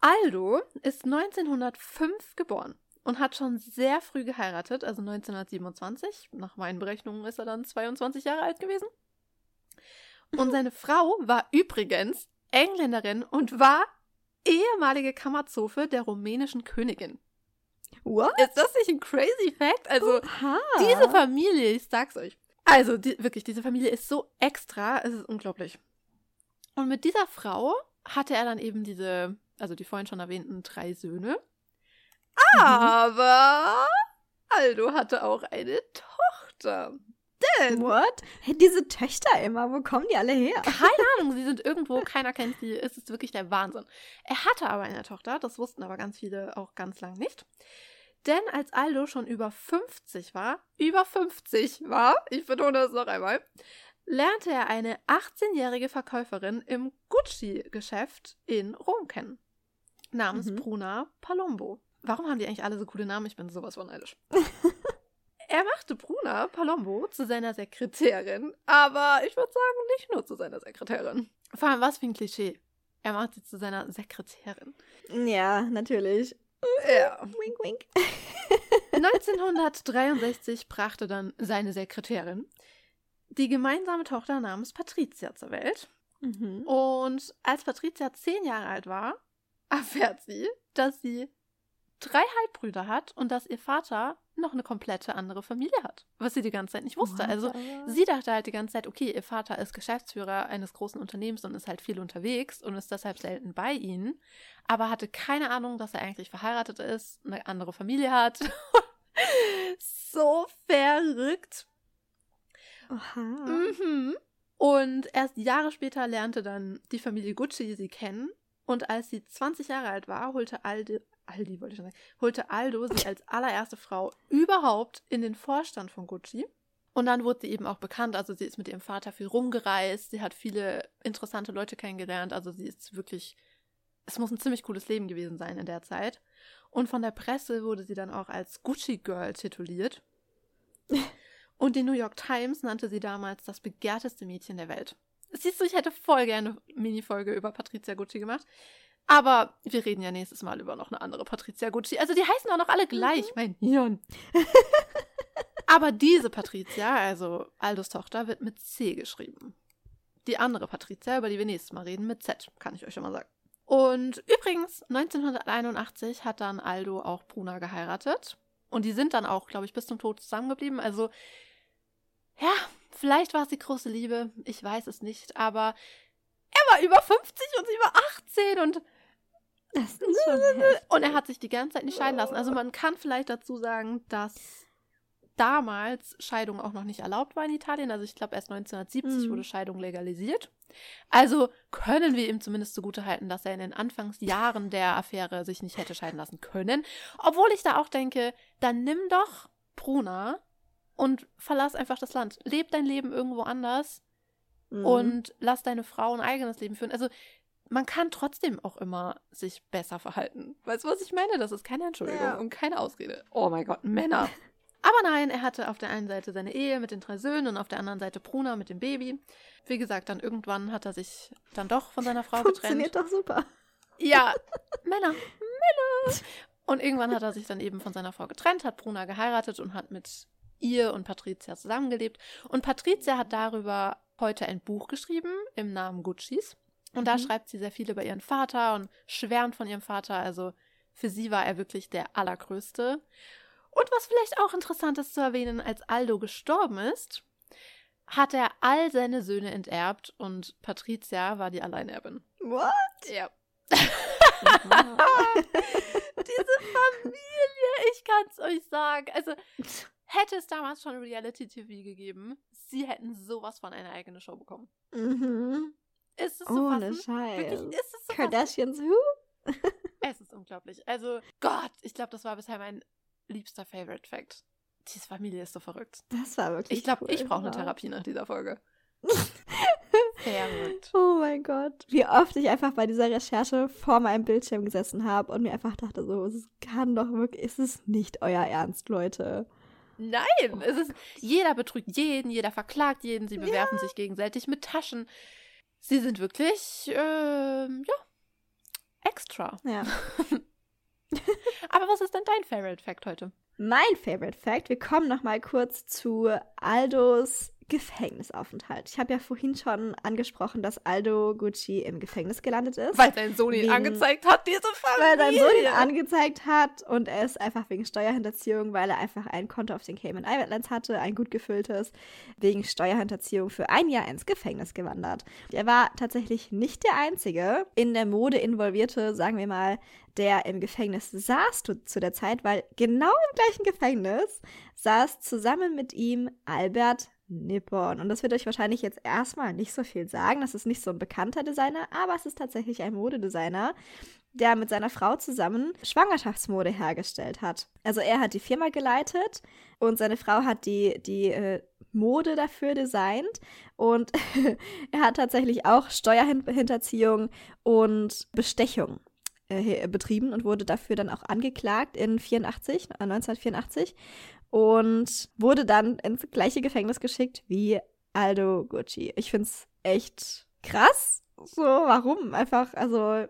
Aldo ist 1905 geboren und hat schon sehr früh geheiratet, also 1927. Nach meinen Berechnungen ist er dann 22 Jahre alt gewesen. Und seine Frau war übrigens Engländerin und war ehemalige Kammerzofe der rumänischen Königin. What? Ist das nicht ein crazy Fact? Also, Oha. diese Familie, ich sag's euch. Also, die, wirklich, diese Familie ist so extra, es ist unglaublich. Und mit dieser Frau hatte er dann eben diese, also die vorhin schon erwähnten drei Söhne. Aber Aldo hatte auch eine Tochter. Denn, What? Hey, diese Töchter immer, wo kommen die alle her? keine Ahnung, sie sind irgendwo, keiner kennt sie, es ist wirklich der Wahnsinn. Er hatte aber eine Tochter, das wussten aber ganz viele auch ganz lang nicht. Denn als Aldo schon über 50 war, über 50 war, ich betone das noch einmal, lernte er eine 18-jährige Verkäuferin im Gucci-Geschäft in Rom kennen. Namens Mhm. Bruna Palombo. Warum haben die eigentlich alle so coole Namen? Ich bin sowas von neidisch. er machte Bruna Palombo zu seiner Sekretärin, aber ich würde sagen, nicht nur zu seiner Sekretärin. Vor allem, was für ein Klischee. Er macht sie zu seiner Sekretärin. Ja, natürlich. Ja. Wink, wink. 1963 brachte dann seine Sekretärin die gemeinsame Tochter namens Patricia zur Welt. Mhm. Und als Patricia zehn Jahre alt war, erfährt sie, dass sie drei Halbbrüder hat und dass ihr Vater noch eine komplette andere Familie hat, was sie die ganze Zeit nicht wusste. Also sie dachte halt die ganze Zeit, okay, ihr Vater ist Geschäftsführer eines großen Unternehmens und ist halt viel unterwegs und ist deshalb selten bei ihnen, aber hatte keine Ahnung, dass er eigentlich verheiratet ist, eine andere Familie hat. so verrückt. Oha. Mhm. Und erst Jahre später lernte dann die Familie Gucci sie kennen. Und als sie 20 Jahre alt war, holte Aldi, Aldi wollte ich schon sagen, holte Aldo sie als allererste Frau überhaupt in den Vorstand von Gucci. Und dann wurde sie eben auch bekannt. Also sie ist mit ihrem Vater viel rumgereist. Sie hat viele interessante Leute kennengelernt. Also sie ist wirklich, es muss ein ziemlich cooles Leben gewesen sein in der Zeit. Und von der Presse wurde sie dann auch als Gucci Girl tituliert. Und die New York Times nannte sie damals das begehrteste Mädchen der Welt. Siehst du, ich hätte voll gerne eine Mini-Folge über Patricia Gucci gemacht. Aber wir reden ja nächstes Mal über noch eine andere Patricia Gucci. Also die heißen auch noch alle gleich, mein Hirn. Aber diese Patricia, also Aldos Tochter, wird mit C geschrieben. Die andere Patricia, über die wir nächstes Mal reden, mit Z, kann ich euch schon mal sagen. Und übrigens, 1981 hat dann Aldo auch Bruna geheiratet. Und die sind dann auch, glaube ich, bis zum Tod zusammengeblieben. Also, ja, vielleicht war es die große Liebe. Ich weiß es nicht. Aber er war über 50 und sie war 18 und, Das ist schon und er hat sich die ganze Zeit nicht scheiden lassen. Also man kann vielleicht dazu sagen, dass damals Scheidung auch noch nicht erlaubt war in Italien. Also ich glaube, erst 1970 Mhm. wurde Scheidung legalisiert. Also können wir ihm zumindest zugutehalten, dass er in den Anfangsjahren der Affäre sich nicht hätte scheiden lassen können. Obwohl ich da auch denke, dann nimm doch Bruna und verlass einfach das Land. Leb dein Leben irgendwo anders Mhm. und lass deine Frau ein eigenes Leben führen. Also man kann trotzdem auch immer sich besser verhalten. Weißt du, was ich meine? Das ist keine Entschuldigung Ja. und keine Ausrede. Oh mein Gott, Männer. Aber nein, er hatte auf der einen Seite seine Ehe mit den drei Söhnen und auf der anderen Seite Bruna mit dem Baby. Wie gesagt, dann irgendwann hat er sich dann doch von seiner Frau getrennt. Funktioniert doch super. Ja, Männer, Männer. Und irgendwann hat er sich dann eben von seiner Frau getrennt, hat Bruna geheiratet und hat mit ihr und Patricia zusammengelebt. Und Patricia hat darüber heute ein Buch geschrieben im Namen Guccis. Und da Mhm. schreibt sie sehr viel über ihren Vater und schwärmt von ihrem Vater. Also für sie war er wirklich der Allergrößte. Und was vielleicht auch interessant ist zu erwähnen, als Aldo gestorben ist, hat er all seine Söhne enterbt und Patricia war die Alleinerbin. What? Ja. Diese Familie, ich kann es euch sagen. Also, hätte es damals schon Reality-TV gegeben, sie hätten sowas von eine eigene Show bekommen. mhm. Ist es so Ohne? Scheiß. Wirklich, ist es so? Kardashians who? Es ist unglaublich. Also, Gott, ich glaube, das war bisher mein liebster Favorite Fact. Diese Familie ist so verrückt. Das war wirklich Ich glaube, cool. ich brauche eine. Therapie nach dieser Folge. Verrückt. Oh mein Gott. Wie oft ich einfach bei dieser Recherche vor meinem Bildschirm gesessen habe und mir einfach dachte so, es kann doch wirklich, es ist nicht euer Ernst, Leute. Nein, es ist, jeder betrügt jeden, jeder verklagt jeden, sie bewerfen ja. sich gegenseitig mit Taschen. Sie sind wirklich, äh, ja, extra. Ja. Aber was ist denn dein Favorite Fact heute? Mein Favorite Fact, wir kommen noch mal kurz zu Aldos Gefängnisaufenthalt. Ich habe ja vorhin schon angesprochen, dass Aldo Gucci im Gefängnis gelandet ist. Weil sein Sohn ihn wegen, angezeigt hat, diese Familie. Weil sein Sohn ihn angezeigt hat und er ist einfach wegen Steuerhinterziehung, weil er einfach ein Konto auf den Cayman Islands hatte, ein gut gefülltes, wegen Steuerhinterziehung für ein Jahr ins Gefängnis gewandert. Er war tatsächlich nicht der Einzige in der Mode involvierte, sagen wir mal, der im Gefängnis saß zu der Zeit, weil genau im gleichen Gefängnis saß zusammen mit ihm Albert Nippon. Und das wird euch wahrscheinlich jetzt erstmal nicht so viel sagen. Das ist nicht so ein bekannter Designer, aber es ist tatsächlich ein Modedesigner, der mit seiner Frau zusammen Schwangerschaftsmode hergestellt hat. Also er hat die Firma geleitet und seine Frau hat die, die äh, Mode dafür designt. Und er hat tatsächlich auch Steuerhinterziehung und Bestechung äh, betrieben und wurde dafür dann auch angeklagt in 84, 1984 äh, und wurde dann ins gleiche Gefängnis geschickt wie Aldo Gucci. Ich finde es echt krass. So, warum? Einfach, also.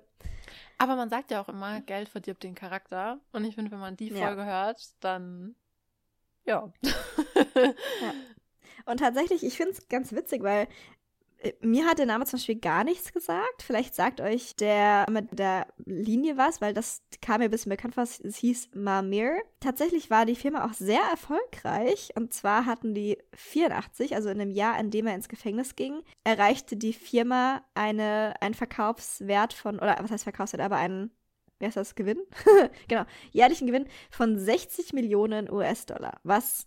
Aber man sagt ja auch immer, Geld verdirbt den Charakter. Und ich finde, wenn man die Folge ja. hört, dann. Ja. ja. Und tatsächlich, ich finde es ganz witzig, weil mir hat der Name zum Beispiel gar nichts gesagt. Vielleicht sagt euch der mit der Linie was, weil das kam mir ein bisschen bekannt vor. Es hieß Mamir. Tatsächlich war die Firma auch sehr erfolgreich. Und zwar hatten die 84, also in dem Jahr, in dem er ins Gefängnis ging, erreichte die Firma eine, einen Verkaufswert von, oder was heißt Verkaufswert, aber einen wie heißt das, Gewinn? genau, jährlichen Gewinn von 60 Millionen US-Dollar, was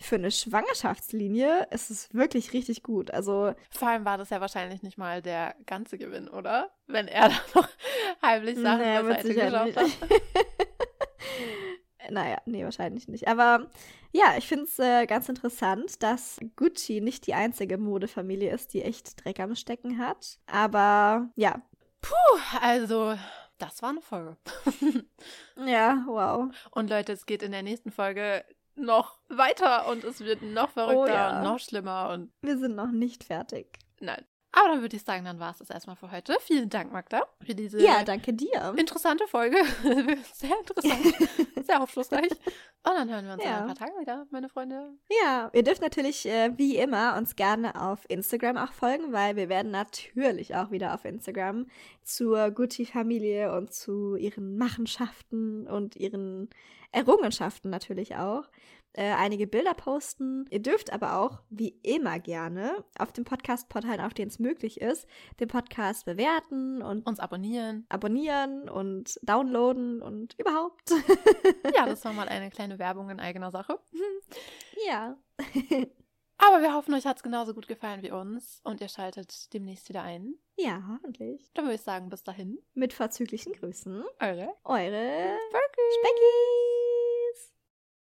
für eine Schwangerschaftslinie ist es wirklich richtig gut. Also vor allem war das ja wahrscheinlich nicht mal der ganze Gewinn, oder? Wenn er da noch heimlich Sachen naja, beiseite geschaut hat. naja, nee, wahrscheinlich nicht. Aber ja, ich finde es äh, ganz interessant, dass Gucci nicht die einzige Modefamilie ist, die echt Dreck am Stecken hat. Aber ja. Puh, also das war eine Folge. ja, wow. Und Leute, es geht in der nächsten Folge noch weiter und es wird noch verrückter oh, ja. und noch schlimmer und. Wir sind noch nicht fertig. Nein. Aber dann würde ich sagen, dann war es das erstmal für heute. Vielen Dank, Magda, für diese ja, danke dir. interessante Folge. sehr interessant, sehr aufschlussreich. Und dann hören wir uns ja. in ein paar Tagen wieder, meine Freunde. Ja, ihr dürft natürlich äh, wie immer uns gerne auf Instagram auch folgen, weil wir werden natürlich auch wieder auf Instagram zur Gucci-Familie und zu ihren Machenschaften und ihren Errungenschaften natürlich auch. Äh, einige Bilder posten. Ihr dürft aber auch, wie immer gerne, auf dem Podcast-Portalen, auf denen es möglich ist, den Podcast bewerten und uns abonnieren. Abonnieren und downloaden und überhaupt. ja, das war mal eine kleine Werbung in eigener Sache. ja. Aber wir hoffen, euch hat es genauso gut gefallen wie uns und ihr schaltet demnächst wieder ein. Ja, hoffentlich. Dann würde ich sagen, bis dahin. Mit verzüglichen Grüßen. Eure. Eure. Specki. Specki.